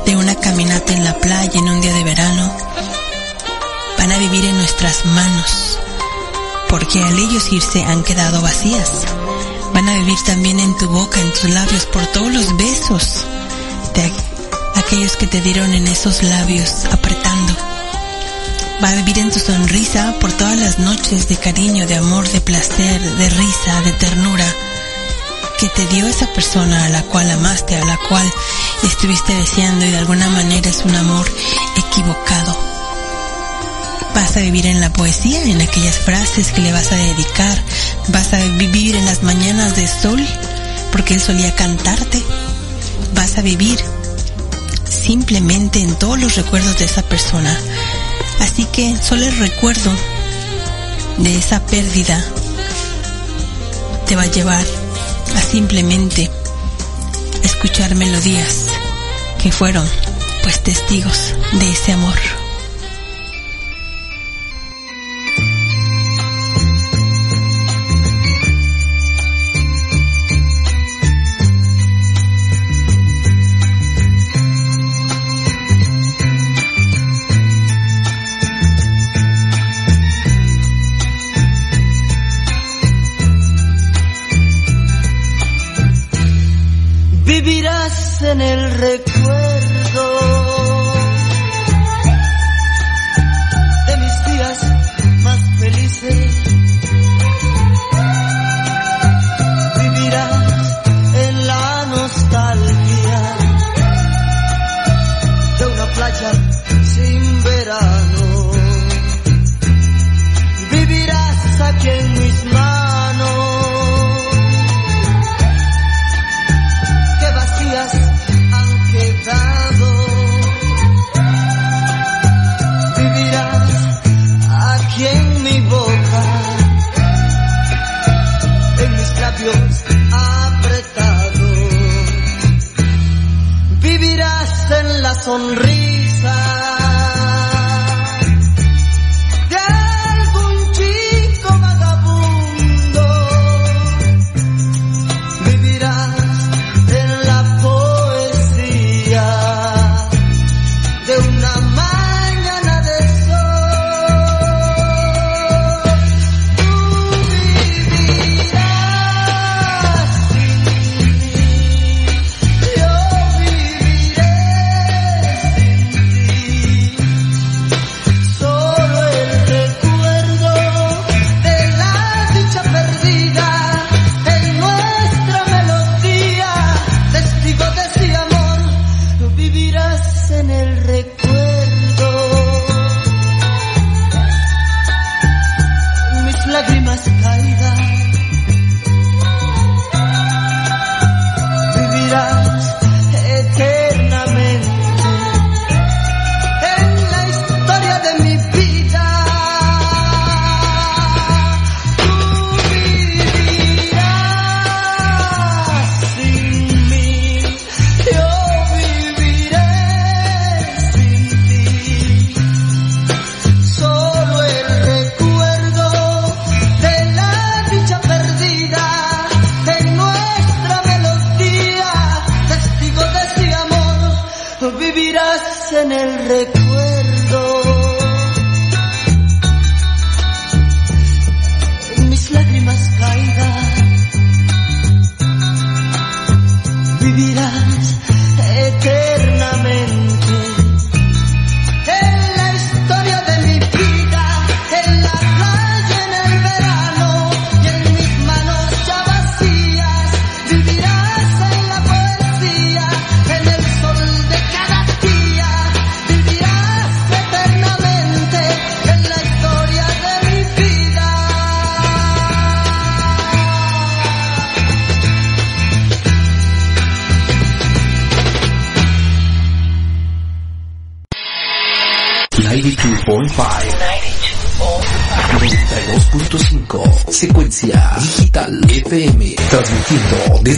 de una caminata en la playa en un día de verano. Van a vivir en nuestras manos, porque al ellos irse han quedado vacías. Van a vivir también en tu boca, en tus labios, por todos los besos de aquellos que te dieron en esos labios apretando. Va a vivir en tu sonrisa por todas las noches de cariño, de amor, de placer, de risa, de ternura que te dio esa persona a la cual amaste, a la cual estuviste deseando y de alguna manera es un amor equivocado. Vas a vivir en la poesía, en aquellas frases que le vas a dedicar. Vas a vivir en las mañanas de sol, porque él solía cantarte. Vas a vivir simplemente en todos los recuerdos de esa persona. Así que solo el recuerdo de esa pérdida te va a llevar a simplemente escuchar melodías que fueron pues testigos de ese amor.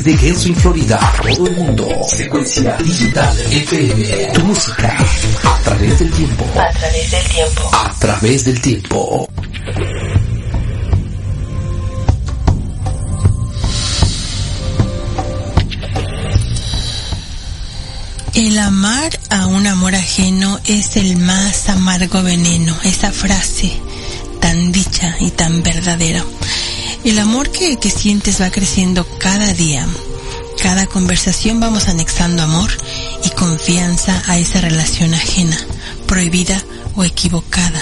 Desde Genswin, Florida, todo el mundo. Secuencia Digital FM. Tu música a través del tiempo. A través del tiempo. A través del tiempo. El amar a un amor ajeno es el más amargo veneno, esa frase tan dicha y tan verdadera. El amor que, que sientes va creciendo cada día. Cada conversación vamos anexando amor y confianza a esa relación ajena, prohibida o equivocada.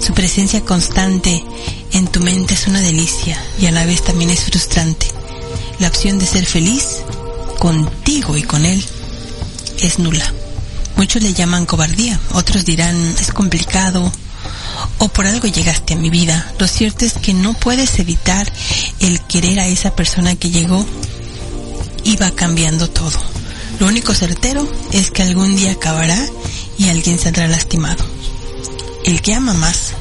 Su presencia constante en tu mente es una delicia y a la vez también es frustrante. La opción de ser feliz contigo y con él es nula. Muchos le llaman cobardía, otros dirán es complicado, o por algo llegaste a mi vida. Lo cierto es que no puedes evitar el querer a esa persona que llegó y va cambiando todo. Lo único certero es que algún día acabará y alguien saldrá lastimado. El que ama más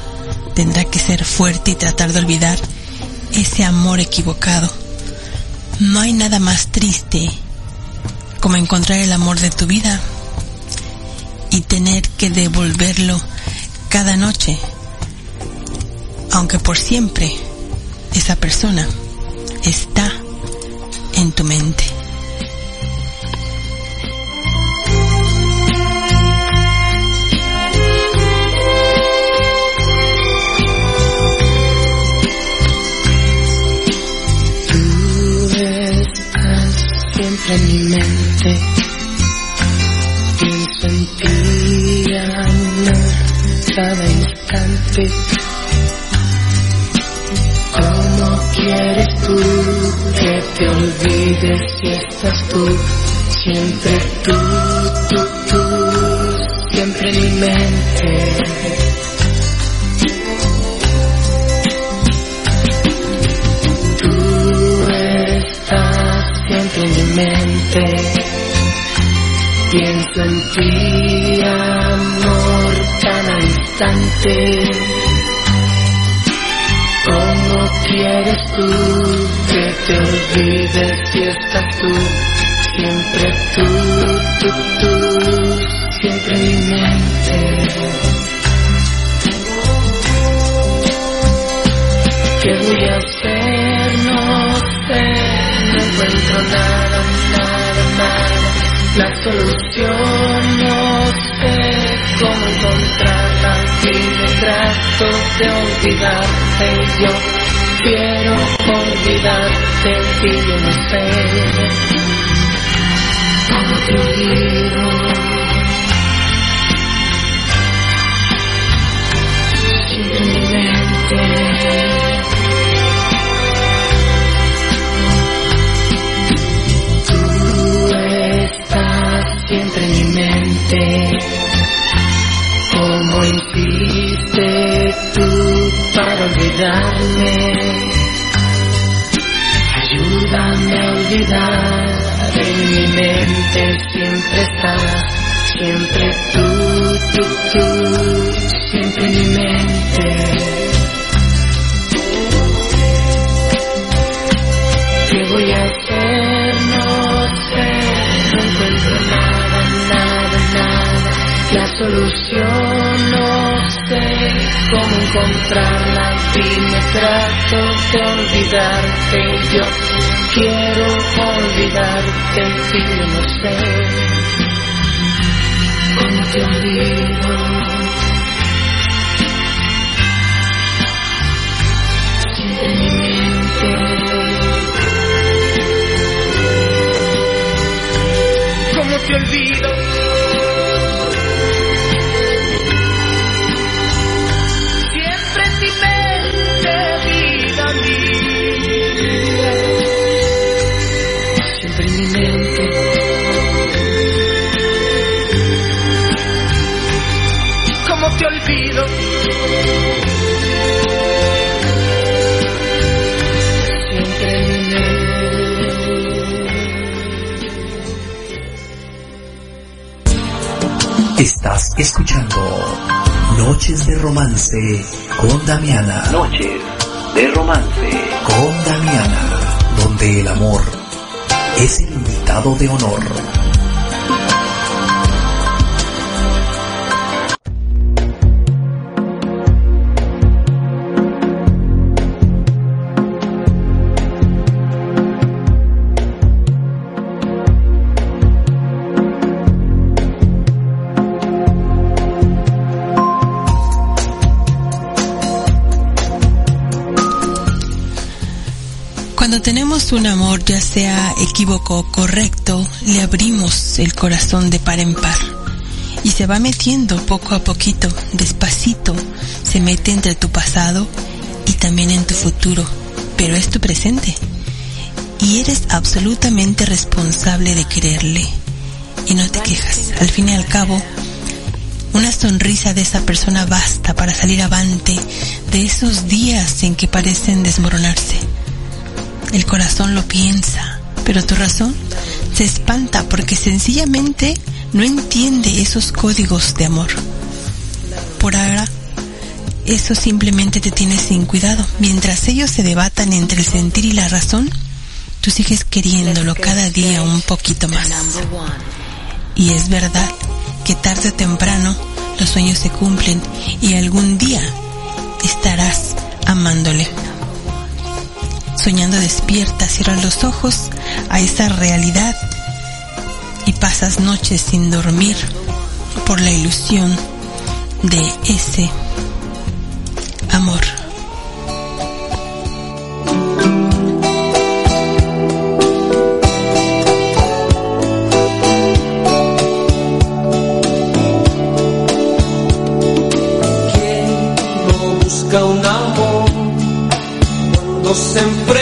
tendrá que ser fuerte y tratar de olvidar ese amor equivocado. No hay nada más triste como encontrar el amor de tu vida y tener que devolverlo cada noche, aunque por siempre esa persona está en tu mente. Tú estás siempre en mi mente, pienso en ti, amor cada instante. Quieres tú que te olvides si estás tú? Siempre tú, tú, tú, siempre en mi mente. Tú estás siempre en mi mente. Pienso en ti, amor, cada instante. ¿Cómo quieres tú que te olvides si estás tú? Siempre tú, tú, tú. siempre en mi mente. ¿Qué voy a hacer? No sé, no encuentro nada, nada, nada. La solución no sé cómo encontrarla y me trato de olvidarte yo quiero olvidarte y yo no sé cómo te. Siempre en mi. Olvidarme? Ayúdame a olvidar, en mi mente siempre estás, siempre tú, tú, tú, siempre en mi mente. ¿Qué voy a hacer? No sé, no encuentro nada, nada, nada. La solución cómo encontrarla y me trato de olvidarte. Yo quiero olvidarte y yo no sé cómo te olvido. En mi mente. ¿Cómo te olvido? Te olvido? Estás escuchando Noches de Romance con Damiana. Noches de romance. Con Damiana, donde el amor es el invitado de honor. Un amor, ya sea equívoco o correcto, le abrimos el corazón de par en par. Y se va metiendo poco a poquito, despacito, se mete entre tu pasado y también en tu futuro, pero es tu presente. Y eres absolutamente responsable de quererle. Y no te quejas. Al fin y al cabo, una sonrisa de esa persona basta para salir avante de esos días en que parecen desmoronarse. El corazón lo piensa, pero tu razón se espanta porque sencillamente no entiende esos códigos de amor. Por ahora, eso simplemente te tiene sin cuidado. Mientras ellos se debatan entre el sentir y la razón, tú sigues queriéndolo cada día un poquito más. Y es verdad que tarde o temprano los sueños se cumplen y algún día estarás amándole. Soñando despierta, cierras los ojos a esa realidad y pasas noches sin dormir por la ilusión de ese cuando se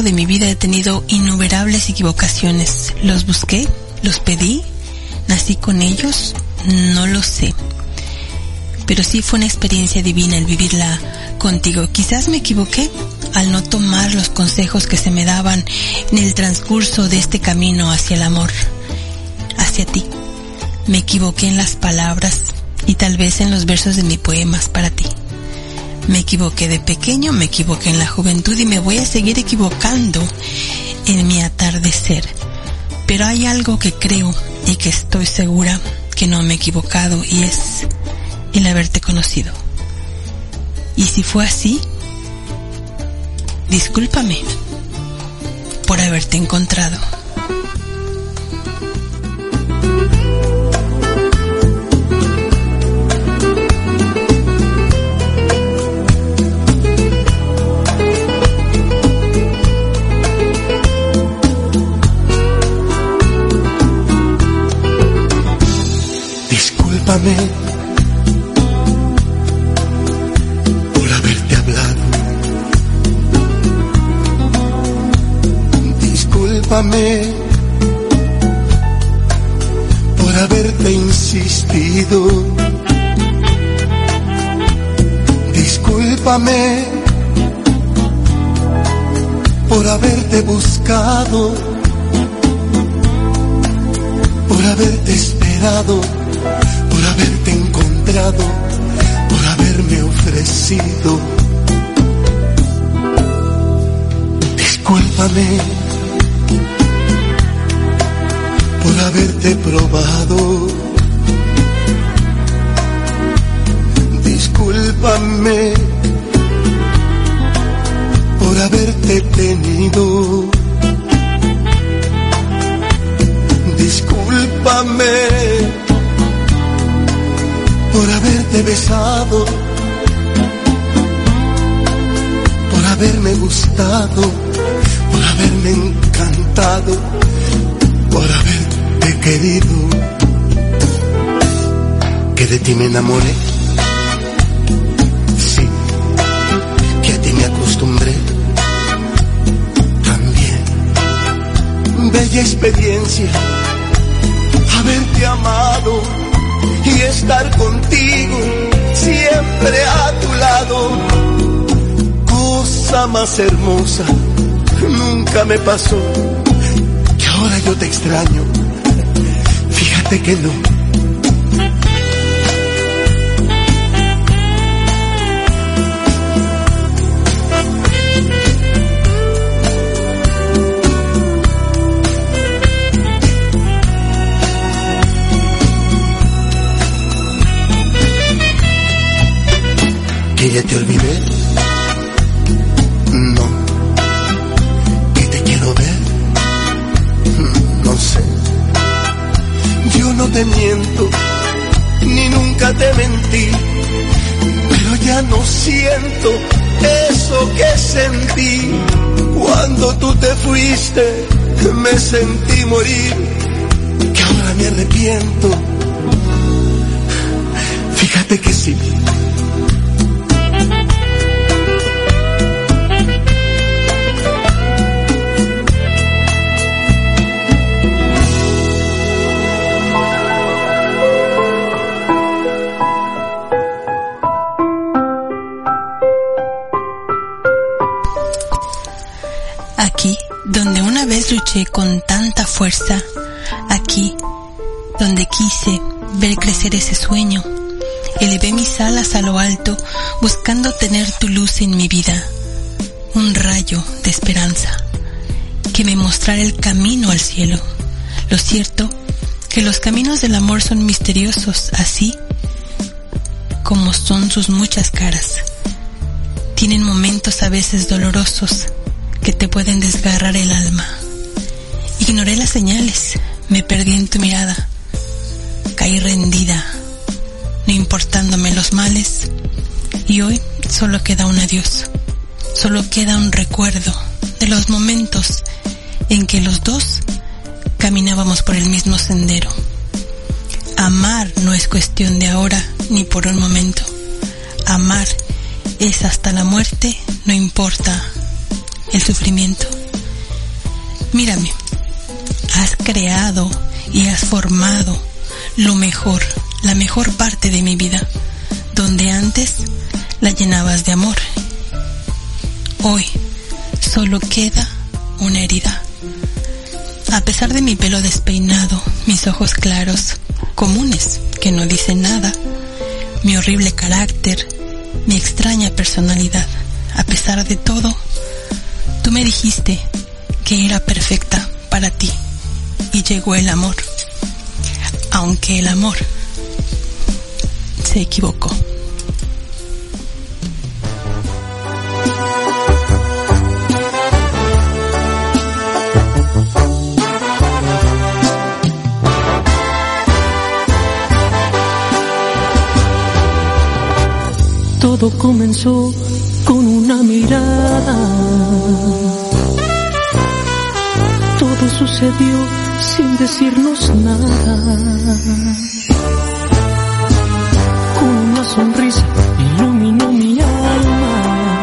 de mi vida he tenido innumerables equivocaciones. Los busqué, los pedí, nací con ellos, no lo sé. Pero sí fue una experiencia divina el vivirla contigo. Quizás me equivoqué al no tomar los consejos que se me daban en el transcurso de este camino hacia el amor, hacia ti. Me equivoqué en las palabras y tal vez en los versos de mis poemas para ti. Me equivoqué de pequeño, me equivoqué en la juventud y me voy a seguir equivocando en mi atardecer. Pero hay algo que creo y que estoy segura que no me he equivocado y es el haberte conocido. Y si fue así, discúlpame por haberte encontrado. Discúlpame por haberte insistido. Discúlpame por haberte buscado, por haberte esperado bella experiencia haberte amado y estar contigo siempre a tu lado. Cosa más hermosa nunca me pasó, que ahora yo te extraño. Fíjate que no ya te olvidé. No. Que te quiero ver. No sé. Yo no te miento, ni nunca te mentí. Pero ya no siento eso que sentí. Cuando tú te fuiste, me sentí morir. Que ahora me arrepiento. Fíjate que sí luché con tanta fuerza aquí donde quise ver crecer ese sueño. Elevé mis alas a lo alto buscando tener tu luz en mi vida, un rayo de esperanza que me mostrara el camino al cielo. Lo cierto que los caminos del amor son misteriosos así como son sus muchas caras. Tienen momentos a veces dolorosos que te pueden desgarrar el alma. Ignoré las señales, me perdí en tu mirada, caí rendida, no importándome los males, y hoy solo queda un adiós, solo queda un recuerdo de los momentos en que los dos caminábamos por el mismo sendero. Amar no es cuestión de ahora ni por un momento. Amar es hasta la muerte, no importa el sufrimiento. Mírame, has creado y has formado lo mejor, la mejor parte de mi vida, donde antes la llenabas de amor. Hoy solo queda una herida. A pesar de mi pelo despeinado, mis ojos claros, comunes, que no dicen nada, mi horrible carácter, mi extraña personalidad, a pesar de todo, me dijiste que era perfecta para ti y llegó el amor, aunque el amor se equivocó. Todo comenzó sucedió sin decirnos nada. Con una sonrisa iluminó mi alma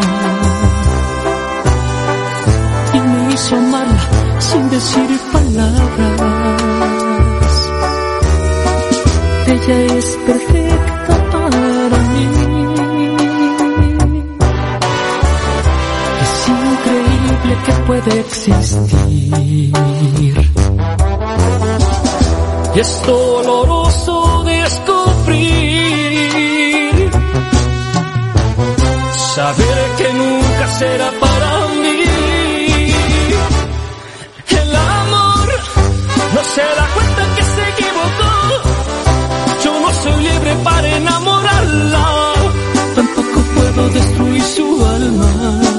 y me hizo amarla sin decir palabras. Ella es perfecta que puede existir. Y es doloroso descubrir. Saber que nunca será para mí. El amor no se da cuenta que se equivocó. Yo no soy libre para enamorarla. Tampoco puedo destruir su alma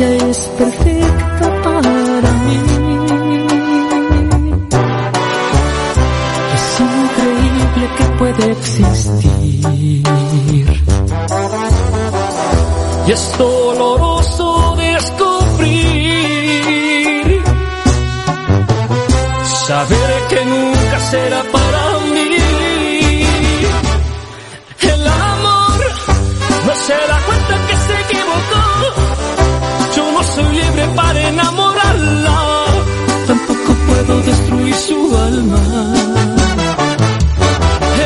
ella es perfecta para mí. Es increíble que puede existir. Y es doloroso descubrir, saber que nunca será para destruir su alma.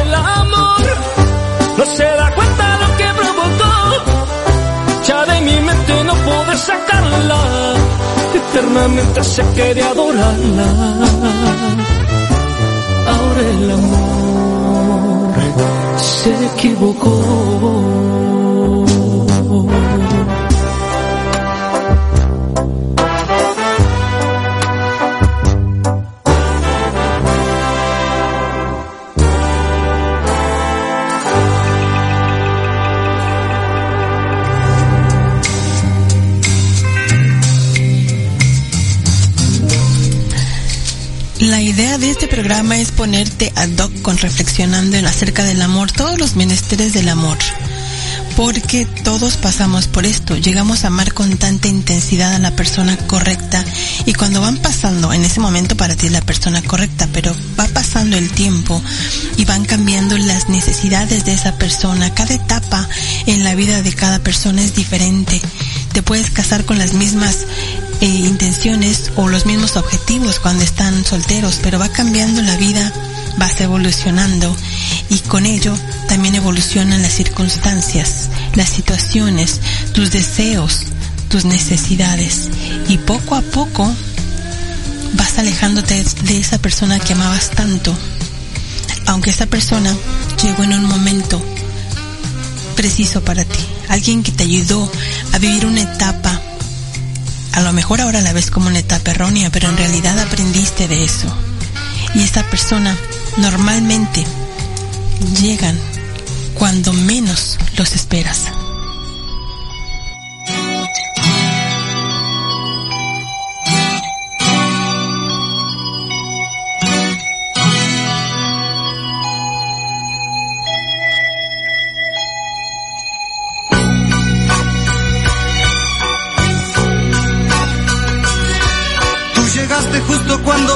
El amor no se da cuenta lo que provocó. Ya de mi mente no puedo sacarla. Eternamente se quiere adorarla. Ahora el amor se equivocó. Programa es ponerte ad hoc con reflexionando en acerca del amor, todos los menesteres del amor. Porque todos pasamos por esto, llegamos a amar con tanta intensidad a la persona correcta y cuando van pasando, en ese momento para ti es la persona correcta, pero va pasando el tiempo y van cambiando las necesidades de esa persona. Cada etapa en la vida de cada persona es diferente. Te puedes casar con las mismas eh, intenciones o los mismos objetivos cuando están solteros, pero va cambiando la vida, vas evolucionando y con ello también evolucionan las circunstancias, las situaciones, tus deseos, tus necesidades. Y poco a poco vas alejándote de esa persona que amabas tanto, aunque esa persona llegó en un momento preciso para ti, alguien que te ayudó a vivir una etapa a lo mejor ahora la ves como una etapa errónea, pero en realidad aprendiste de eso. Y esta persona normalmente llegan cuando menos los esperas.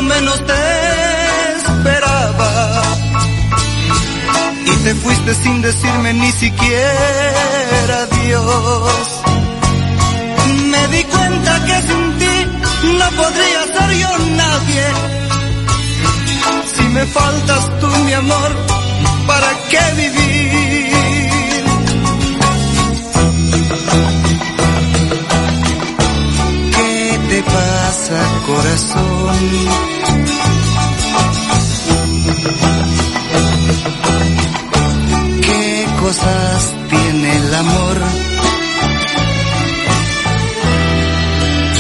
Menos te esperaba. Y te fuiste sin decirme ni siquiera adiós. Me di cuenta que sin ti no podría ser yo nadie. Si me faltas tú, mi amor, ¿para qué vivir? ¿Qué te pasa, corazón? Cosas tiene el amor?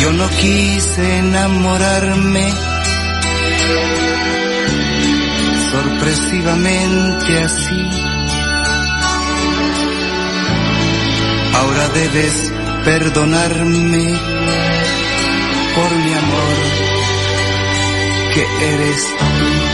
Yo no quise enamorarme sorpresivamente así. Ahora debes perdonarme por mi amor que eres tú.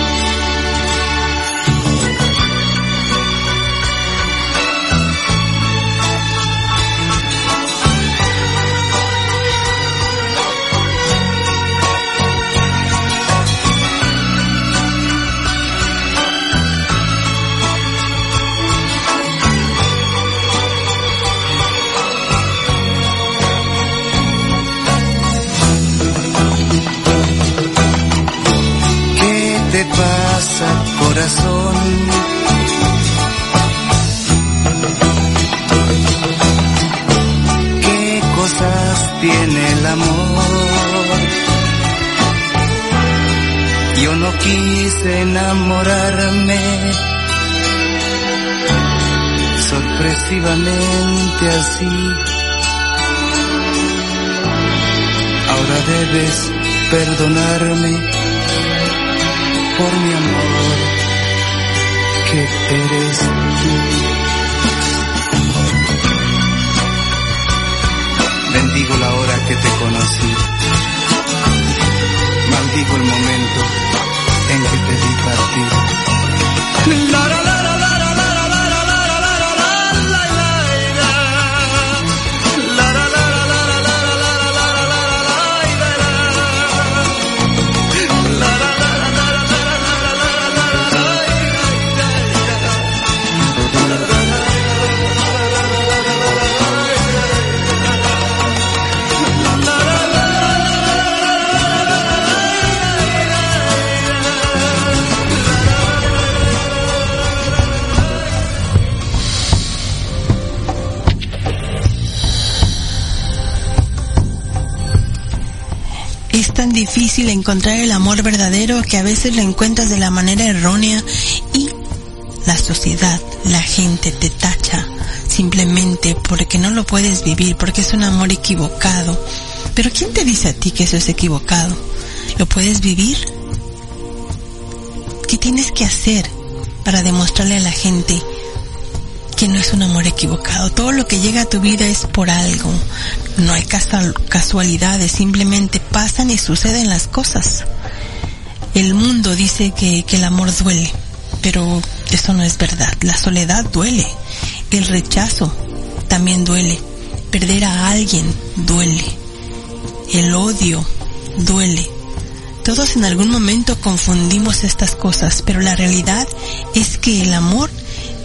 Corazón? ¿Qué cosas tiene el amor? Yo no quise enamorarme sorpresivamente así. Ahora debes perdonarme por mi amor que eres tú. Bendigo la hora que te conocí. Maldigo el momento en que te di partir. La, la. Difícil encontrar el amor verdadero que a veces lo encuentras de la manera errónea y la sociedad, la gente te tacha simplemente porque no lo puedes vivir, porque es un amor equivocado. Pero ¿quién te dice a ti que eso es equivocado? ¿Lo puedes vivir? ¿Qué tienes que hacer para demostrarle a la gente que no es un amor equivocado. Todo lo que llega a tu vida es por algo. No hay casualidades, simplemente pasan y suceden las cosas. El mundo dice que, que el amor duele, pero eso no es verdad. La soledad duele. El rechazo también duele. Perder a alguien duele. El odio duele. Todos en algún momento confundimos estas cosas, pero la realidad es que el amor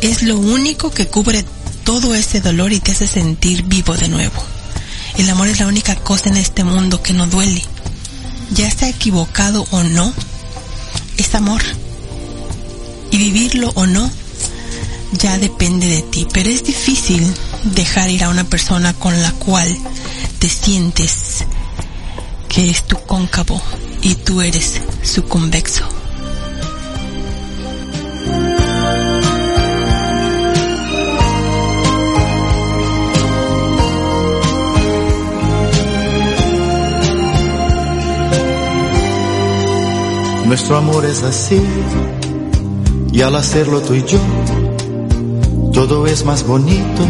es lo único que cubre todo ese dolor y te hace sentir vivo de nuevo. El amor es la única cosa en este mundo que no duele. Ya está equivocado o no, es amor. Y vivirlo o no, ya depende de ti. Pero es difícil dejar ir a una persona con la cual te sientes que es tu cóncavo y tú eres su convexo. Nuestro amor es así y al hacerlo tú y yo, todo es más bonito.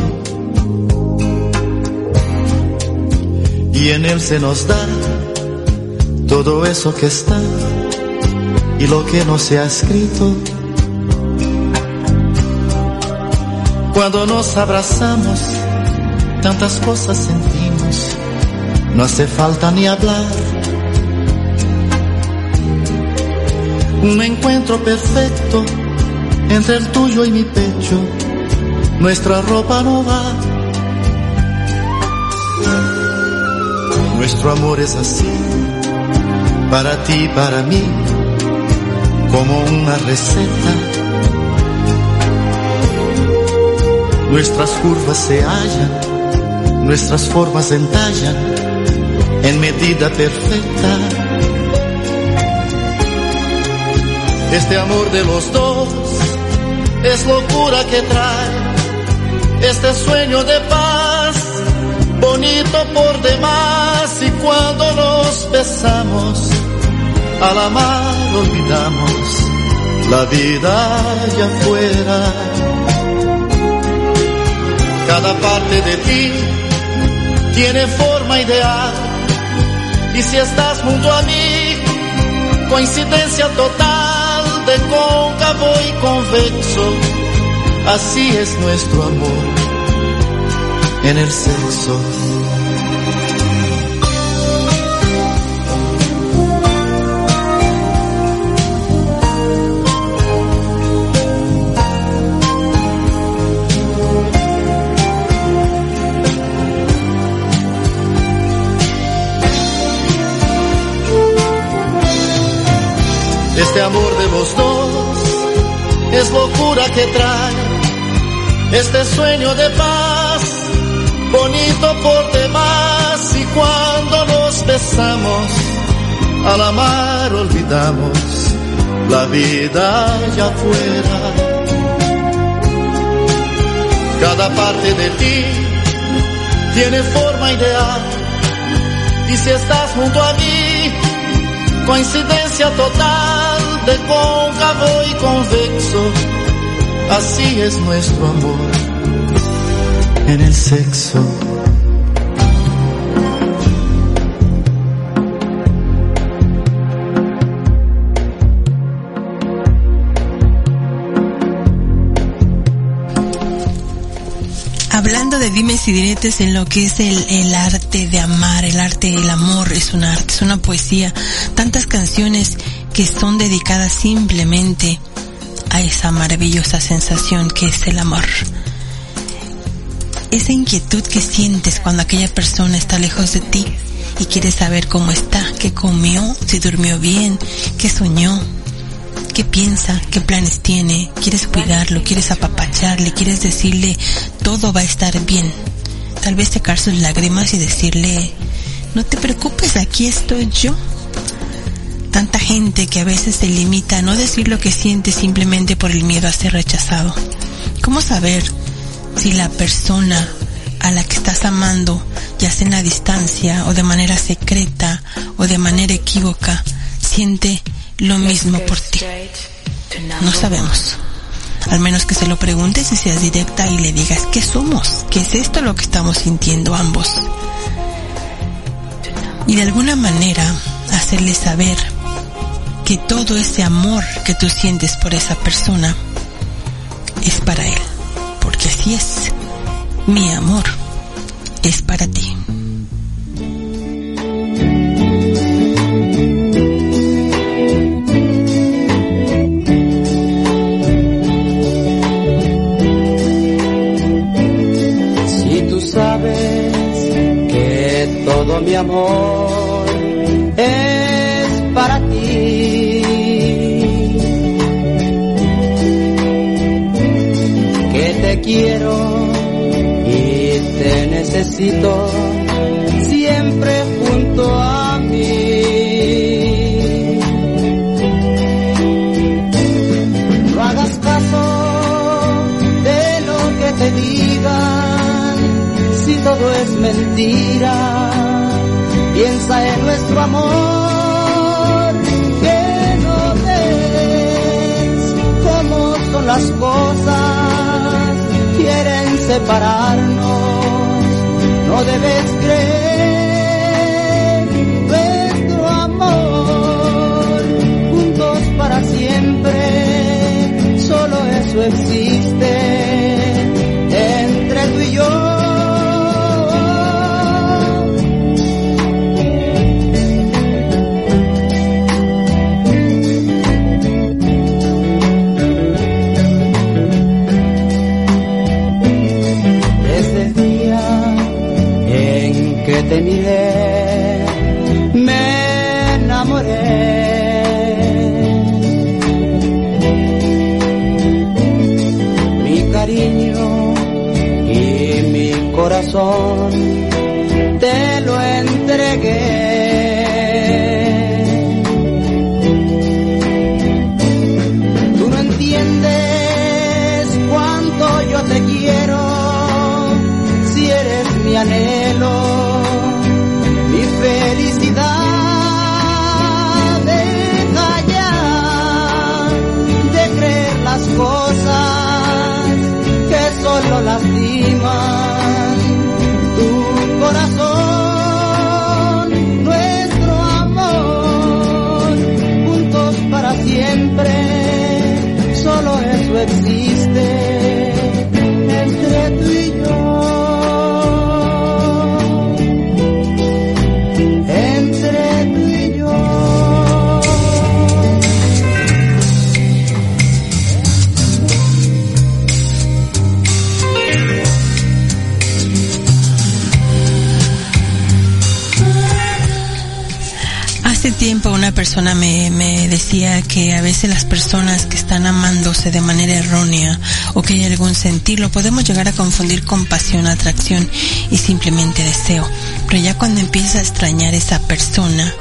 Y en él se nos da todo eso que está y lo que no se ha escrito. Cuando nos abrazamos, tantas cosas sentimos, no hace falta ni hablar un encuentro perfecto entre el tuyo y mi pecho. Nuestra ropa no va. Nuestro amor es así, para ti y para mí, como una receta. Nuestras curvas se hallan, nuestras formas entallan en medida perfecta Este amor de los dos es locura que trae este sueño de paz, bonito por demás. Y cuando nos besamos, al amar olvidamos la vida allá afuera. Cada parte de ti tiene forma ideal. Y si estás junto a mí, coincidencia total de cóncavo y convexo, así es nuestro amor en el sexo. Este amor de los dos es locura que trae este sueño de paz, bonito por demás. Y cuando nos besamos, al amar olvidamos la vida allá afuera. Cada parte de ti tiene forma ideal. Y si estás junto a mí, coincidencia total de cóncavo y convexo, así es nuestro amor en el sexo. Hablando de dimes y diretes en lo que es el, el arte de amar, el arte del amor, es un arte, es una poesía. Tantas canciones que son dedicadas simplemente a esa maravillosa sensación que es el amor. Esa inquietud que sientes cuando aquella persona está lejos de ti y quieres saber cómo está, qué comió, si durmió bien, qué soñó, qué piensa, qué planes tiene, quieres cuidarlo, quieres apapacharle, quieres decirle todo va a estar bien. Tal vez secar sus lágrimas y decirle, no te preocupes, aquí estoy yo tanta gente que a veces se limita a no decir lo que siente simplemente por el miedo a ser rechazado. ¿Cómo saber si la persona a la que estás amando, ya sea en la distancia o de manera secreta o de manera equívoca, siente lo mismo por ti? No sabemos. Al menos que se lo preguntes y seas directa y le digas, ¿qué somos? ¿Qué es esto lo que estamos sintiendo ambos? Y de alguna manera hacerle saber que todo ese amor que tú sientes por esa persona es para él. Porque así es. Mi amor es para ti. Si tú sabes que todo mi amor quiero y te necesito siempre junto a mí. No hagas caso de lo que te digan, si todo es mentira, piensa en nuestro amor, que no ves cómo son las cosas, separarnos, no debes creer nuestro amor, juntos para siempre, solo eso existe miré, me enamoré. Mi cariño y mi corazón persona me, me decía que a veces las personas que están amándose de manera errónea o que hay algún sentir lo podemos llegar a confundir con pasión, atracción y simplemente deseo. Pero ya cuando empiezas a extrañar esa persona,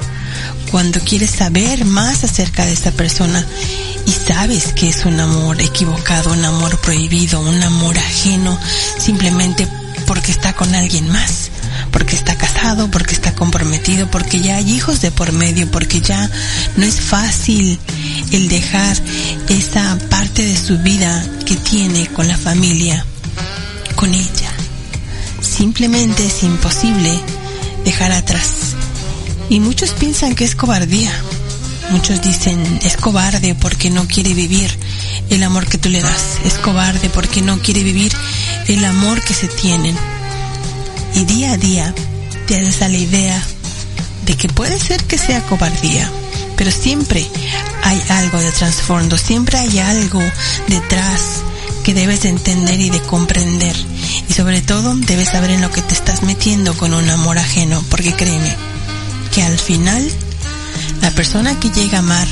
cuando quieres saber más acerca de esa persona y sabes que es un amor equivocado, un amor prohibido, un amor ajeno, simplemente porque está con alguien más, porque está casado, porque está comprometido, porque ya hay hijos de por medio, porque ya no es fácil el dejar esa parte de su vida que tiene con la familia, con ella. Simplemente es imposible dejar atrás. Y muchos piensan que es cobardía. Muchos dicen, es cobarde porque no quiere vivir el amor que tú le das. Es cobarde porque no quiere vivir el amor que se tienen. Y día a día te das a la idea de que puede ser que sea cobardía, pero siempre hay algo de trasfondo, siempre hay algo detrás que debes de entender y de comprender. Y sobre todo debes saber en lo que te estás metiendo con un amor ajeno, porque créeme, que al final la persona que llega a amar,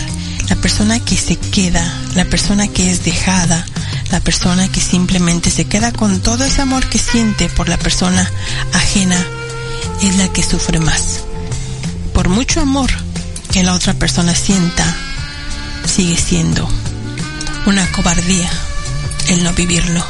la persona que se queda, la persona que es dejada, la persona que simplemente se queda con todo ese amor que siente por la persona ajena, es la que sufre más. Por mucho amor que la otra persona sienta sigue siendo una cobardía el no vivirlo.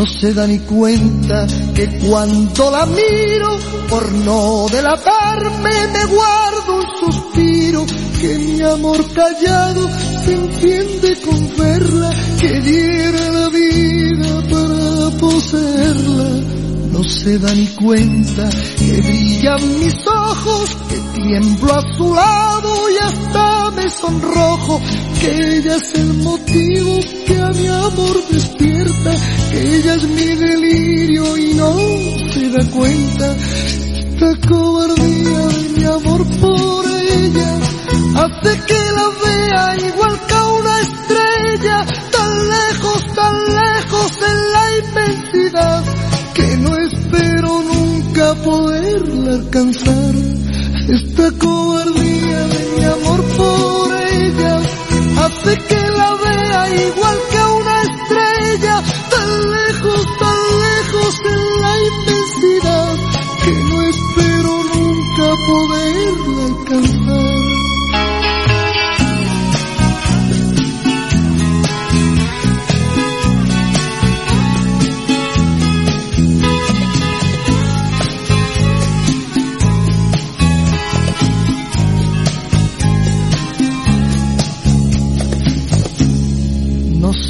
No se da ni cuenta que cuando la miro, por no delatarme, me guardo un suspiro, que mi amor callado se entiende con verla, que diera la vida para poseerla. No se da ni cuenta que brillan mis ojos, que tiemblo a su lado y hasta me sonrojo, que ella es el motivo que a mi amor despierta, que ella es mi delirio y no se da cuenta. Esta cobardía de mi amor por ella hace que la vea igual que a una estrella, tan lejos, tan lejos en la inmensidad, que no espero nunca poderla alcanzar. Esta cobardía de mi amor por hace que la vea igual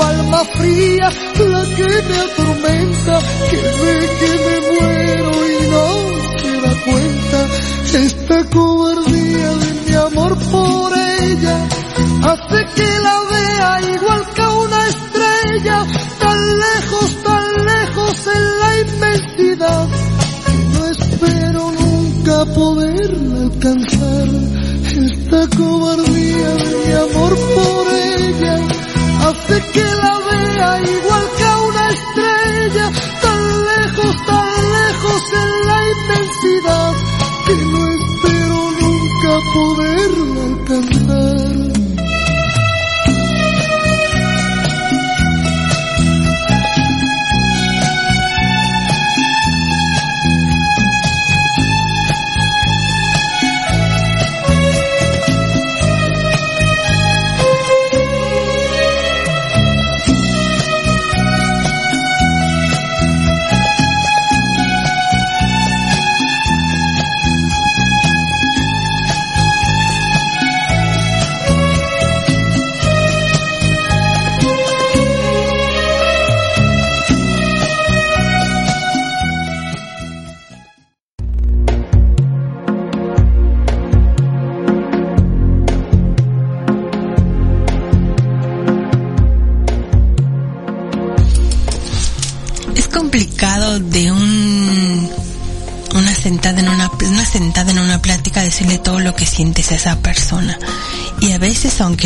alma fría la que me atormenta, que ve que me muero y no se da cuenta. Esta cobardía de mi amor por ella hace que la hace que la vea igual que a una estrella, tan lejos, tan lejos en la inmensidad, que no espero nunca poderla alcanzar.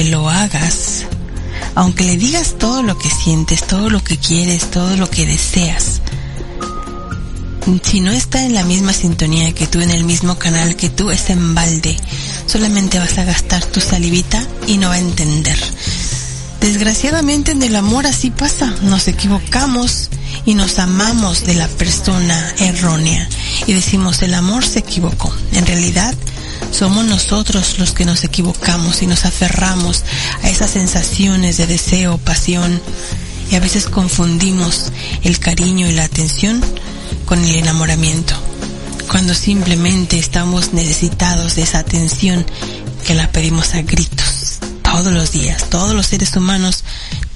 Lo hagas. Aunque le digas todo lo que sientes todo lo que quieres todo lo que deseas. Si no está en la misma sintonía que tú en el mismo canal que tú es en balde. Solamente vas a gastar tu salivita y no va a entender. Desgraciadamente en el amor así pasa. Nos equivocamos y nos amamos de la persona errónea. Y decimos el amor se equivocó. En realidad somos nosotros los que nos equivocamos y nos aferramos a esas sensaciones de deseo, pasión y a veces confundimos el cariño y la atención con el enamoramiento. Cuando simplemente estamos necesitados de esa atención que la pedimos a gritos todos los días, todos los seres humanos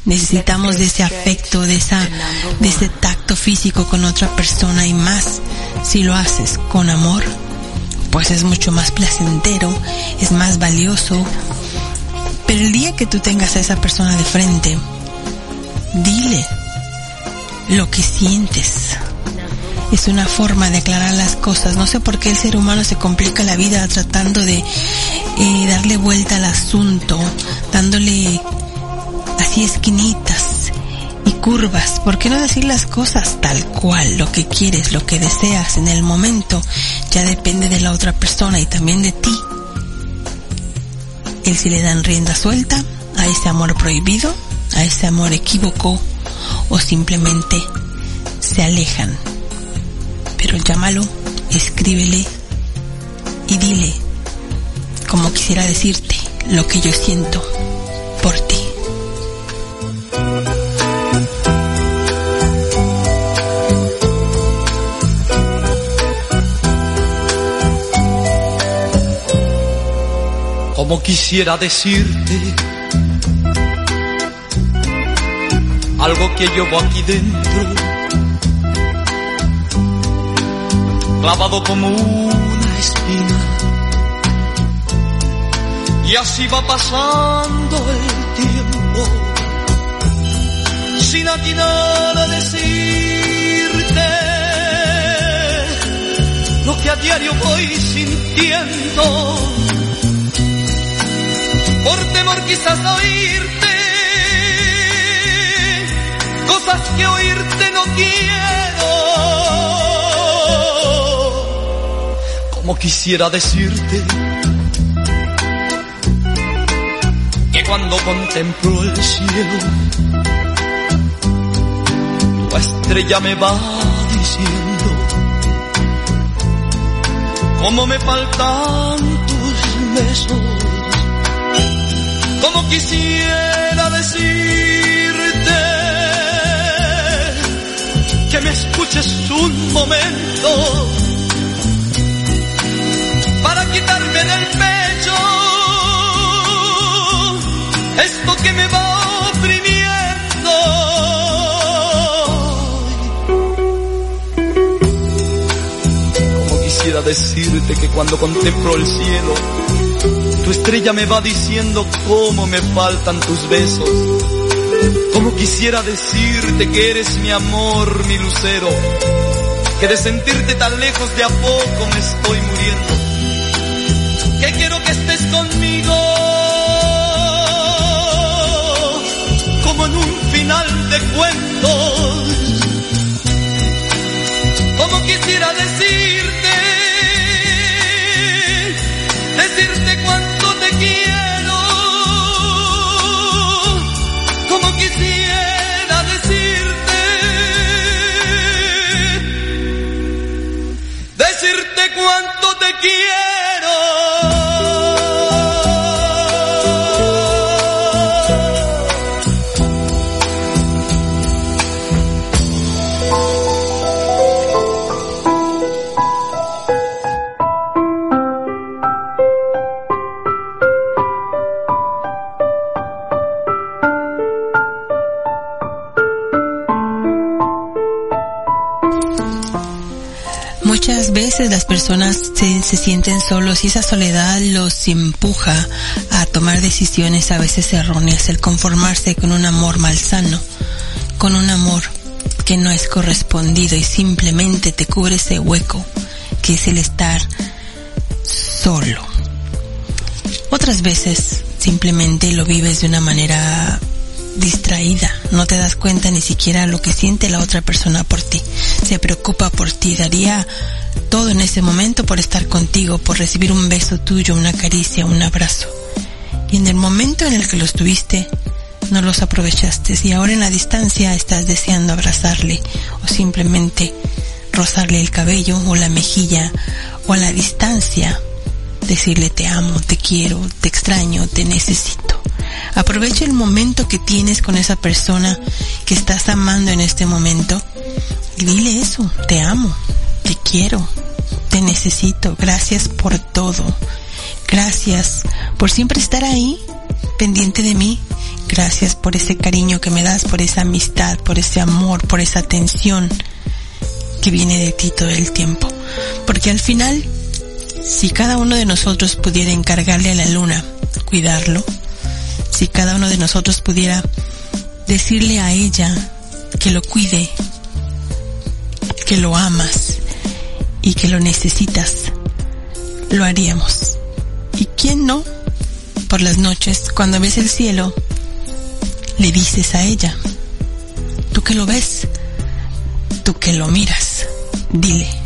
necesitamos de ese afecto, de esa, de ese tacto físico con otra persona y más si lo haces con amor, pues es mucho más placentero, es más valioso. Pero el día que tú tengas a esa persona de frente Dile lo que sientes. Es una forma de aclarar las cosas. No sé por qué el ser humano se complica la vida tratando de eh, darle vuelta al asunto, dándole así esquinitas y curvas. ¿Por qué no decir las cosas tal cual? Lo que quieres, lo que deseas en el momento, ya depende de la otra persona y también de ti. El si le dan rienda suelta a ese amor prohibido, a ese amor equívoco o simplemente se alejan. Pero llámalo, escríbele y dile, como quisiera decirte, lo que yo siento Como quisiera decirte algo que llevo aquí dentro, clavado como una espina. Y así va pasando el tiempo, sin atinar a decirte lo que a diario voy sintiendo, quizás oírte cosas que oírte no quiero. Como quisiera decirte que cuando contemplo el cielo, tu estrella me va diciendo cómo me faltan tus besos. Como quisiera decirte que me escuches un momento para quitarme del pecho esto que me va oprimiendo. Como quisiera decirte que cuando contemplo el cielo, tu estrella me va diciendo cómo me faltan tus besos. Como quisiera decirte que eres mi amor, mi lucero, que de sentirte tan lejos de a poco me estoy muriendo. Que quiero que estés conmigo, como en un final de cuentos. Como quisiera decirte las personas se, se, sienten solos y esa soledad los empuja a tomar decisiones a veces erróneas, el conformarse con un amor malsano, con un amor que no es correspondido y simplemente te cubre ese hueco que es el estar solo. Otras veces simplemente lo vives de una manera distraída, no te das cuenta ni siquiera lo que siente la otra persona por ti, se preocupa por ti, daría todo en ese momento por estar contigo, por recibir un beso tuyo, una caricia, un abrazo. Y en el momento en el que los tuviste, no los aprovechaste y ahora en la distancia estás deseando abrazarle o simplemente rozarle el cabello o la mejilla o a la distancia decirle te amo, te quiero, te extraño, te necesito. Aprovecha el momento que tienes con esa persona que estás amando en este momento y dile eso, te amo, te quiero, te necesito, gracias por todo, gracias por siempre estar ahí, pendiente de mí, gracias por ese cariño que me das, por esa amistad, por ese amor, por esa atención que viene de ti todo el tiempo. Porque al final, si cada uno de nosotros pudiera encargarle a la luna cuidarlo, si cada uno de nosotros pudiera decirle a ella que lo cuide, que lo amas y que lo necesitas, lo haríamos. ¿Y quién no? Por las noches, cuando ves el cielo, le dices a ella, tú que lo ves, tú que lo miras, dile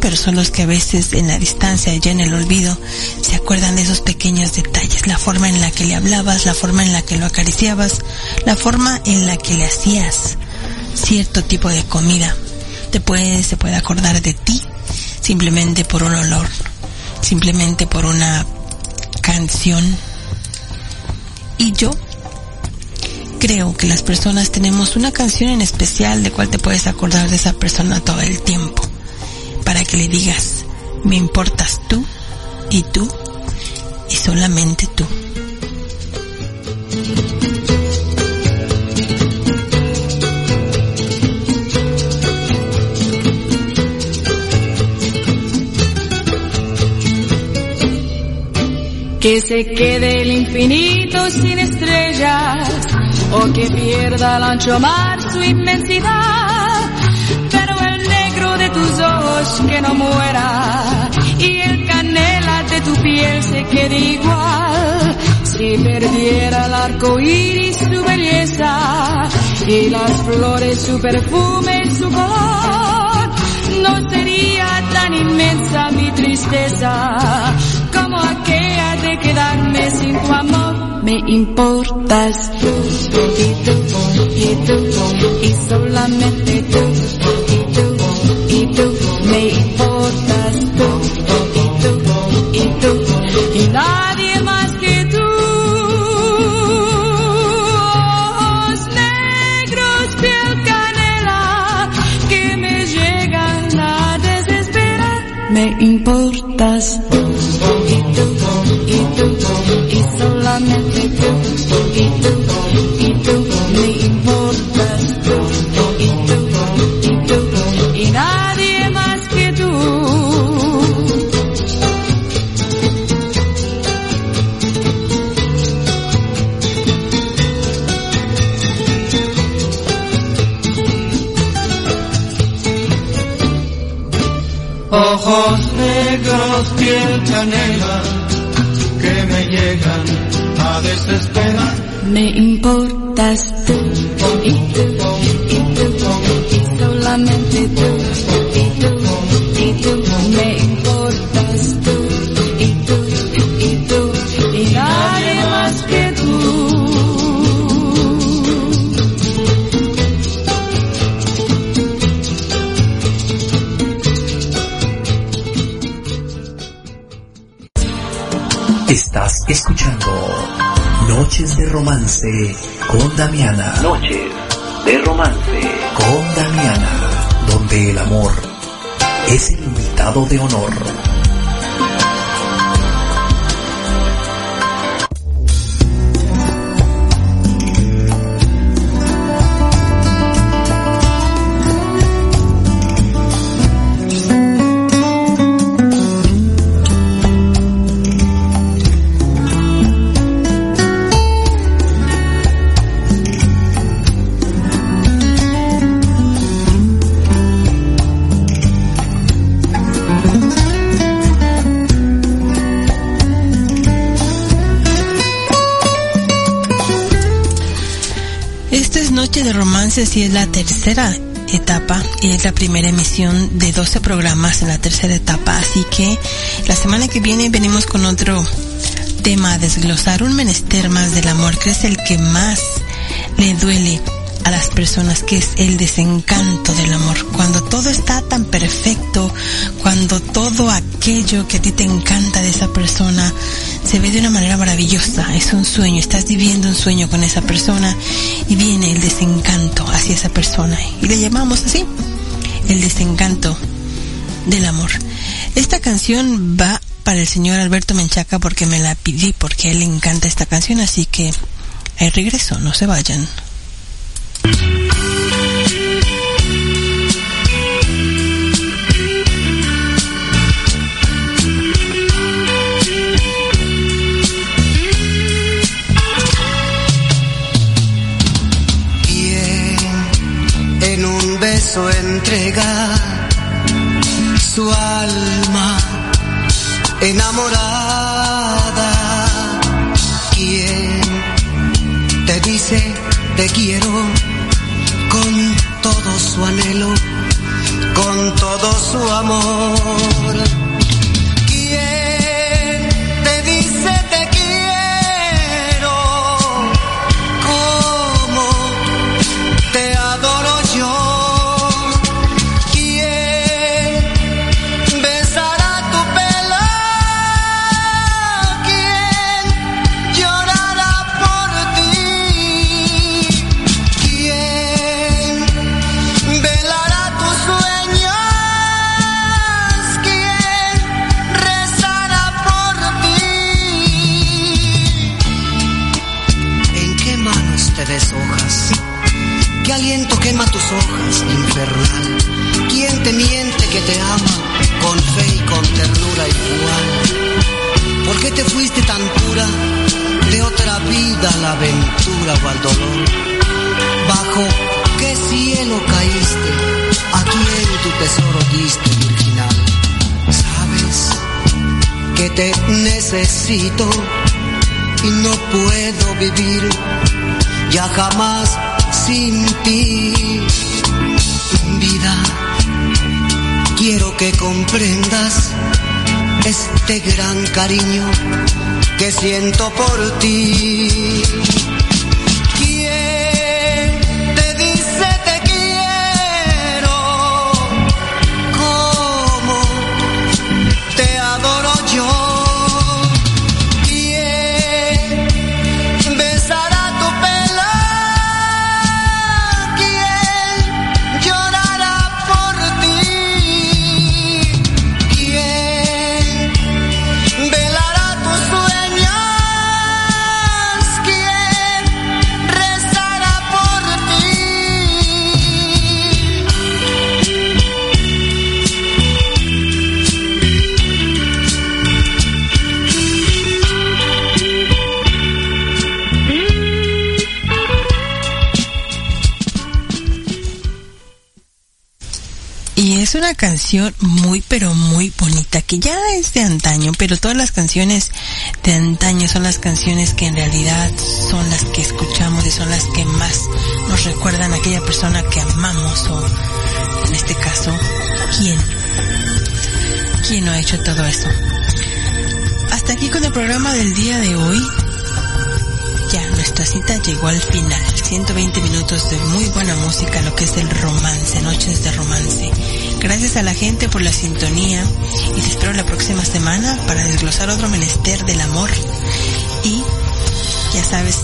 pero son los que a veces en la distancia, ya en el olvido, se acuerdan de esos pequeños detalles, la forma en la que le hablabas, la forma en la que lo acariciabas, la forma en la que le hacías cierto tipo de comida. Puede, se puede acordar de ti simplemente por un olor, simplemente por una canción. Y yo creo que las personas tenemos una canción en especial de cual te puedes acordar de esa persona todo el tiempo. Que le digas, me importas tú y tú y solamente tú. Que se quede el infinito sin estrellas o que pierda el ancho mar su inmensidad. Que no muera y el canela de tu piel se quede igual. Si perdiera el arco iris su belleza y las flores su perfume su color, no sería tan inmensa tristeza, como aquella de quedarme sin tu amor. Me importas tú, y tú, y tú, y solamente tú, y tú, y tú, nadie más que tú. Ojos negros, piel canela, que me llegan a desesperar. Me importas y tú, y tú, y solamente tú, y tú, Ojos negros, piel canela, que me llegan a desesperar. Me importas tú, y tú, y tú, y solamente tú, Noches de Romance con Damiana. Noches de romance. Con Damiana, donde el amor es el invitado de honor. Y es la tercera etapa y es la primera emisión de 12 programas en la tercera etapa. Así que la semana que viene venimos con otro tema a desglosar, un menester más del amor, que es el que más le duele a las personas, que es el desencanto del amor. Cuando todo está tan perfecto, cuando todo aquello que a ti te encanta de esa persona se ve de una manera maravillosa, es un sueño, estás viviendo un sueño con esa persona y viene el desencanto hacia esa persona y le llamamos así, el desencanto del amor. Esta canción va para el señor Alberto Menchaca porque me la pidí, porque a él le encanta esta canción, así que ahí regreso, no se vayan. Entrega su alma enamorada? ¿Quién te dice te quiero con todo su anhelo, con todo su amor? Te ama con fe y con ternura igual? ¿Por qué te fuiste tan pura de otra vida a la aventura o al dolor? ¿Bajo qué cielo caíste? ¿A quién tu tesoro diste, virginal? ¿Sabes que te necesito y no puedo vivir ya jamás sin ti? Vida, quiero que comprendas este gran cariño que siento por ti. Una canción muy pero muy bonita que ya es de antaño, pero todas las canciones de antaño son las canciones que en realidad son las que escuchamos y son las que más nos recuerdan a aquella persona que amamos o en este caso, ¿quién? ¿Quién no ha hecho todo eso? Hasta aquí con el programa del día de hoy. Ya, nuestra cita llegó al final. 120 minutos de muy buena música, lo que es el romance, noches de romance. Gracias a la gente por la sintonía y te espero la próxima semana para desglosar otro menester del amor. Y ya sabes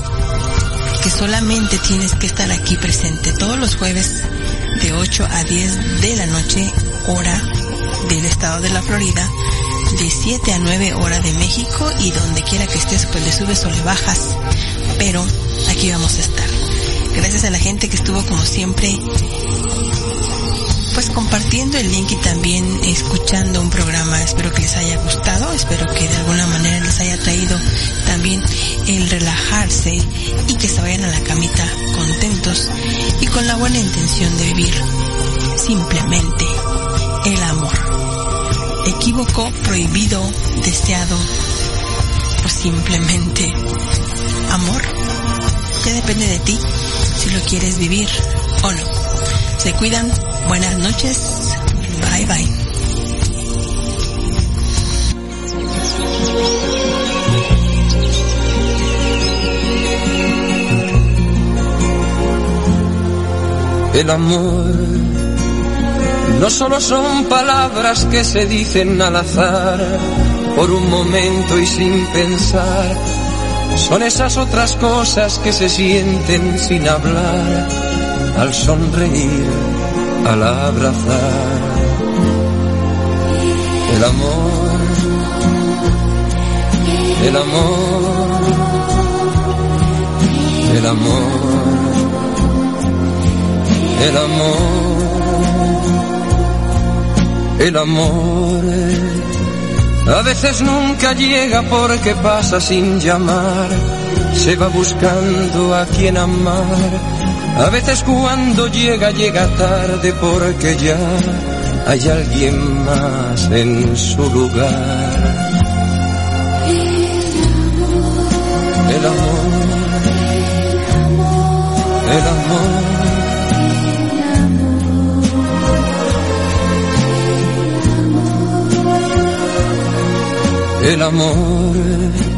que solamente tienes que estar aquí presente todos los jueves de 8 a 10 de la noche, hora del estado de la Florida, de 7 a 9 hora de México y donde quiera que estés pues le subes o le bajas, pero aquí vamos a estar. Gracias a la gente que estuvo como siempre pues compartiendo el link y también escuchando un programa. Espero que les haya gustado, espero que de alguna manera les haya traído también el relajarse y que se vayan a la camita contentos y con la buena intención de vivir simplemente el amor. Equívoco, prohibido, deseado o simplemente amor. Ya depende de ti si lo quieres vivir o no. Se cuidan. Buenas noches. Bye bye. El amor no solo son palabras que se dicen al azar por un momento y sin pensar, son esas otras cosas que se sienten sin hablar al sonreír, al abrazar. El amor, el amor, el amor, el amor, el amor. A veces nunca llega porque pasa sin llamar, se va buscando a quien amar a veces cuando llega, llega tarde porque ya hay alguien más en su lugar. El amor, el amor, el amor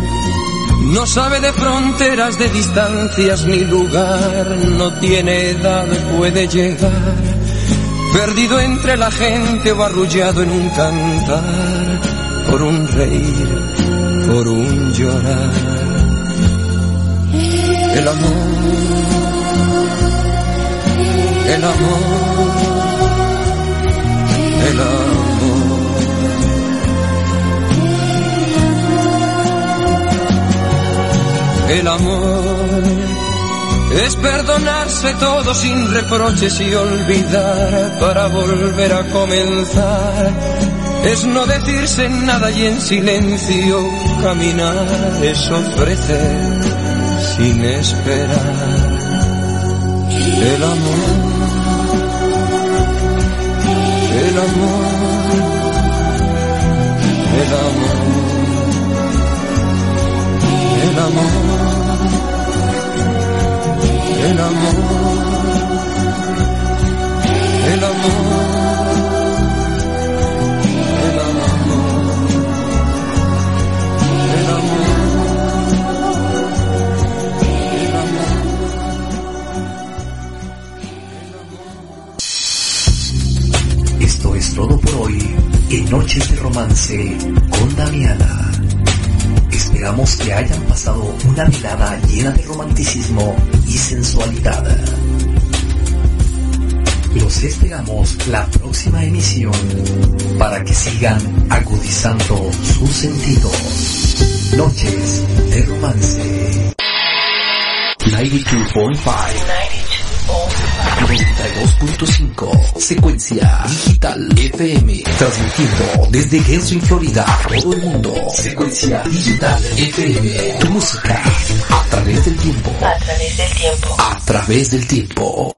no sabe de fronteras, de distancias ni lugar, no tiene edad, puede llegar. Perdido entre la gente o arrullado en un cantar, por un reír, por un llorar. El amor, el amor, el amor. El amor es perdonarse todo sin reproches y olvidar para volver a comenzar. Es no decirse nada y en silencio caminar. Es ofrecer sin esperar. El amor, el amor, el amor el amor, el amor, el amor. El amor, el amor. Esto es todo por hoy en Noches de Romance con Damiana. Esperamos que hayan pasado una velada llena de romanticismo y sensualidad. Los esperamos la próxima emisión para que sigan agudizando sus sentidos. Noches de Romance. 92.5 92.5 Secuencia Digital FM Transmitiendo desde Genshin, Florida todo el mundo. Secuencia Digital FM Tu música a través del tiempo. A través del tiempo. A través del tiempo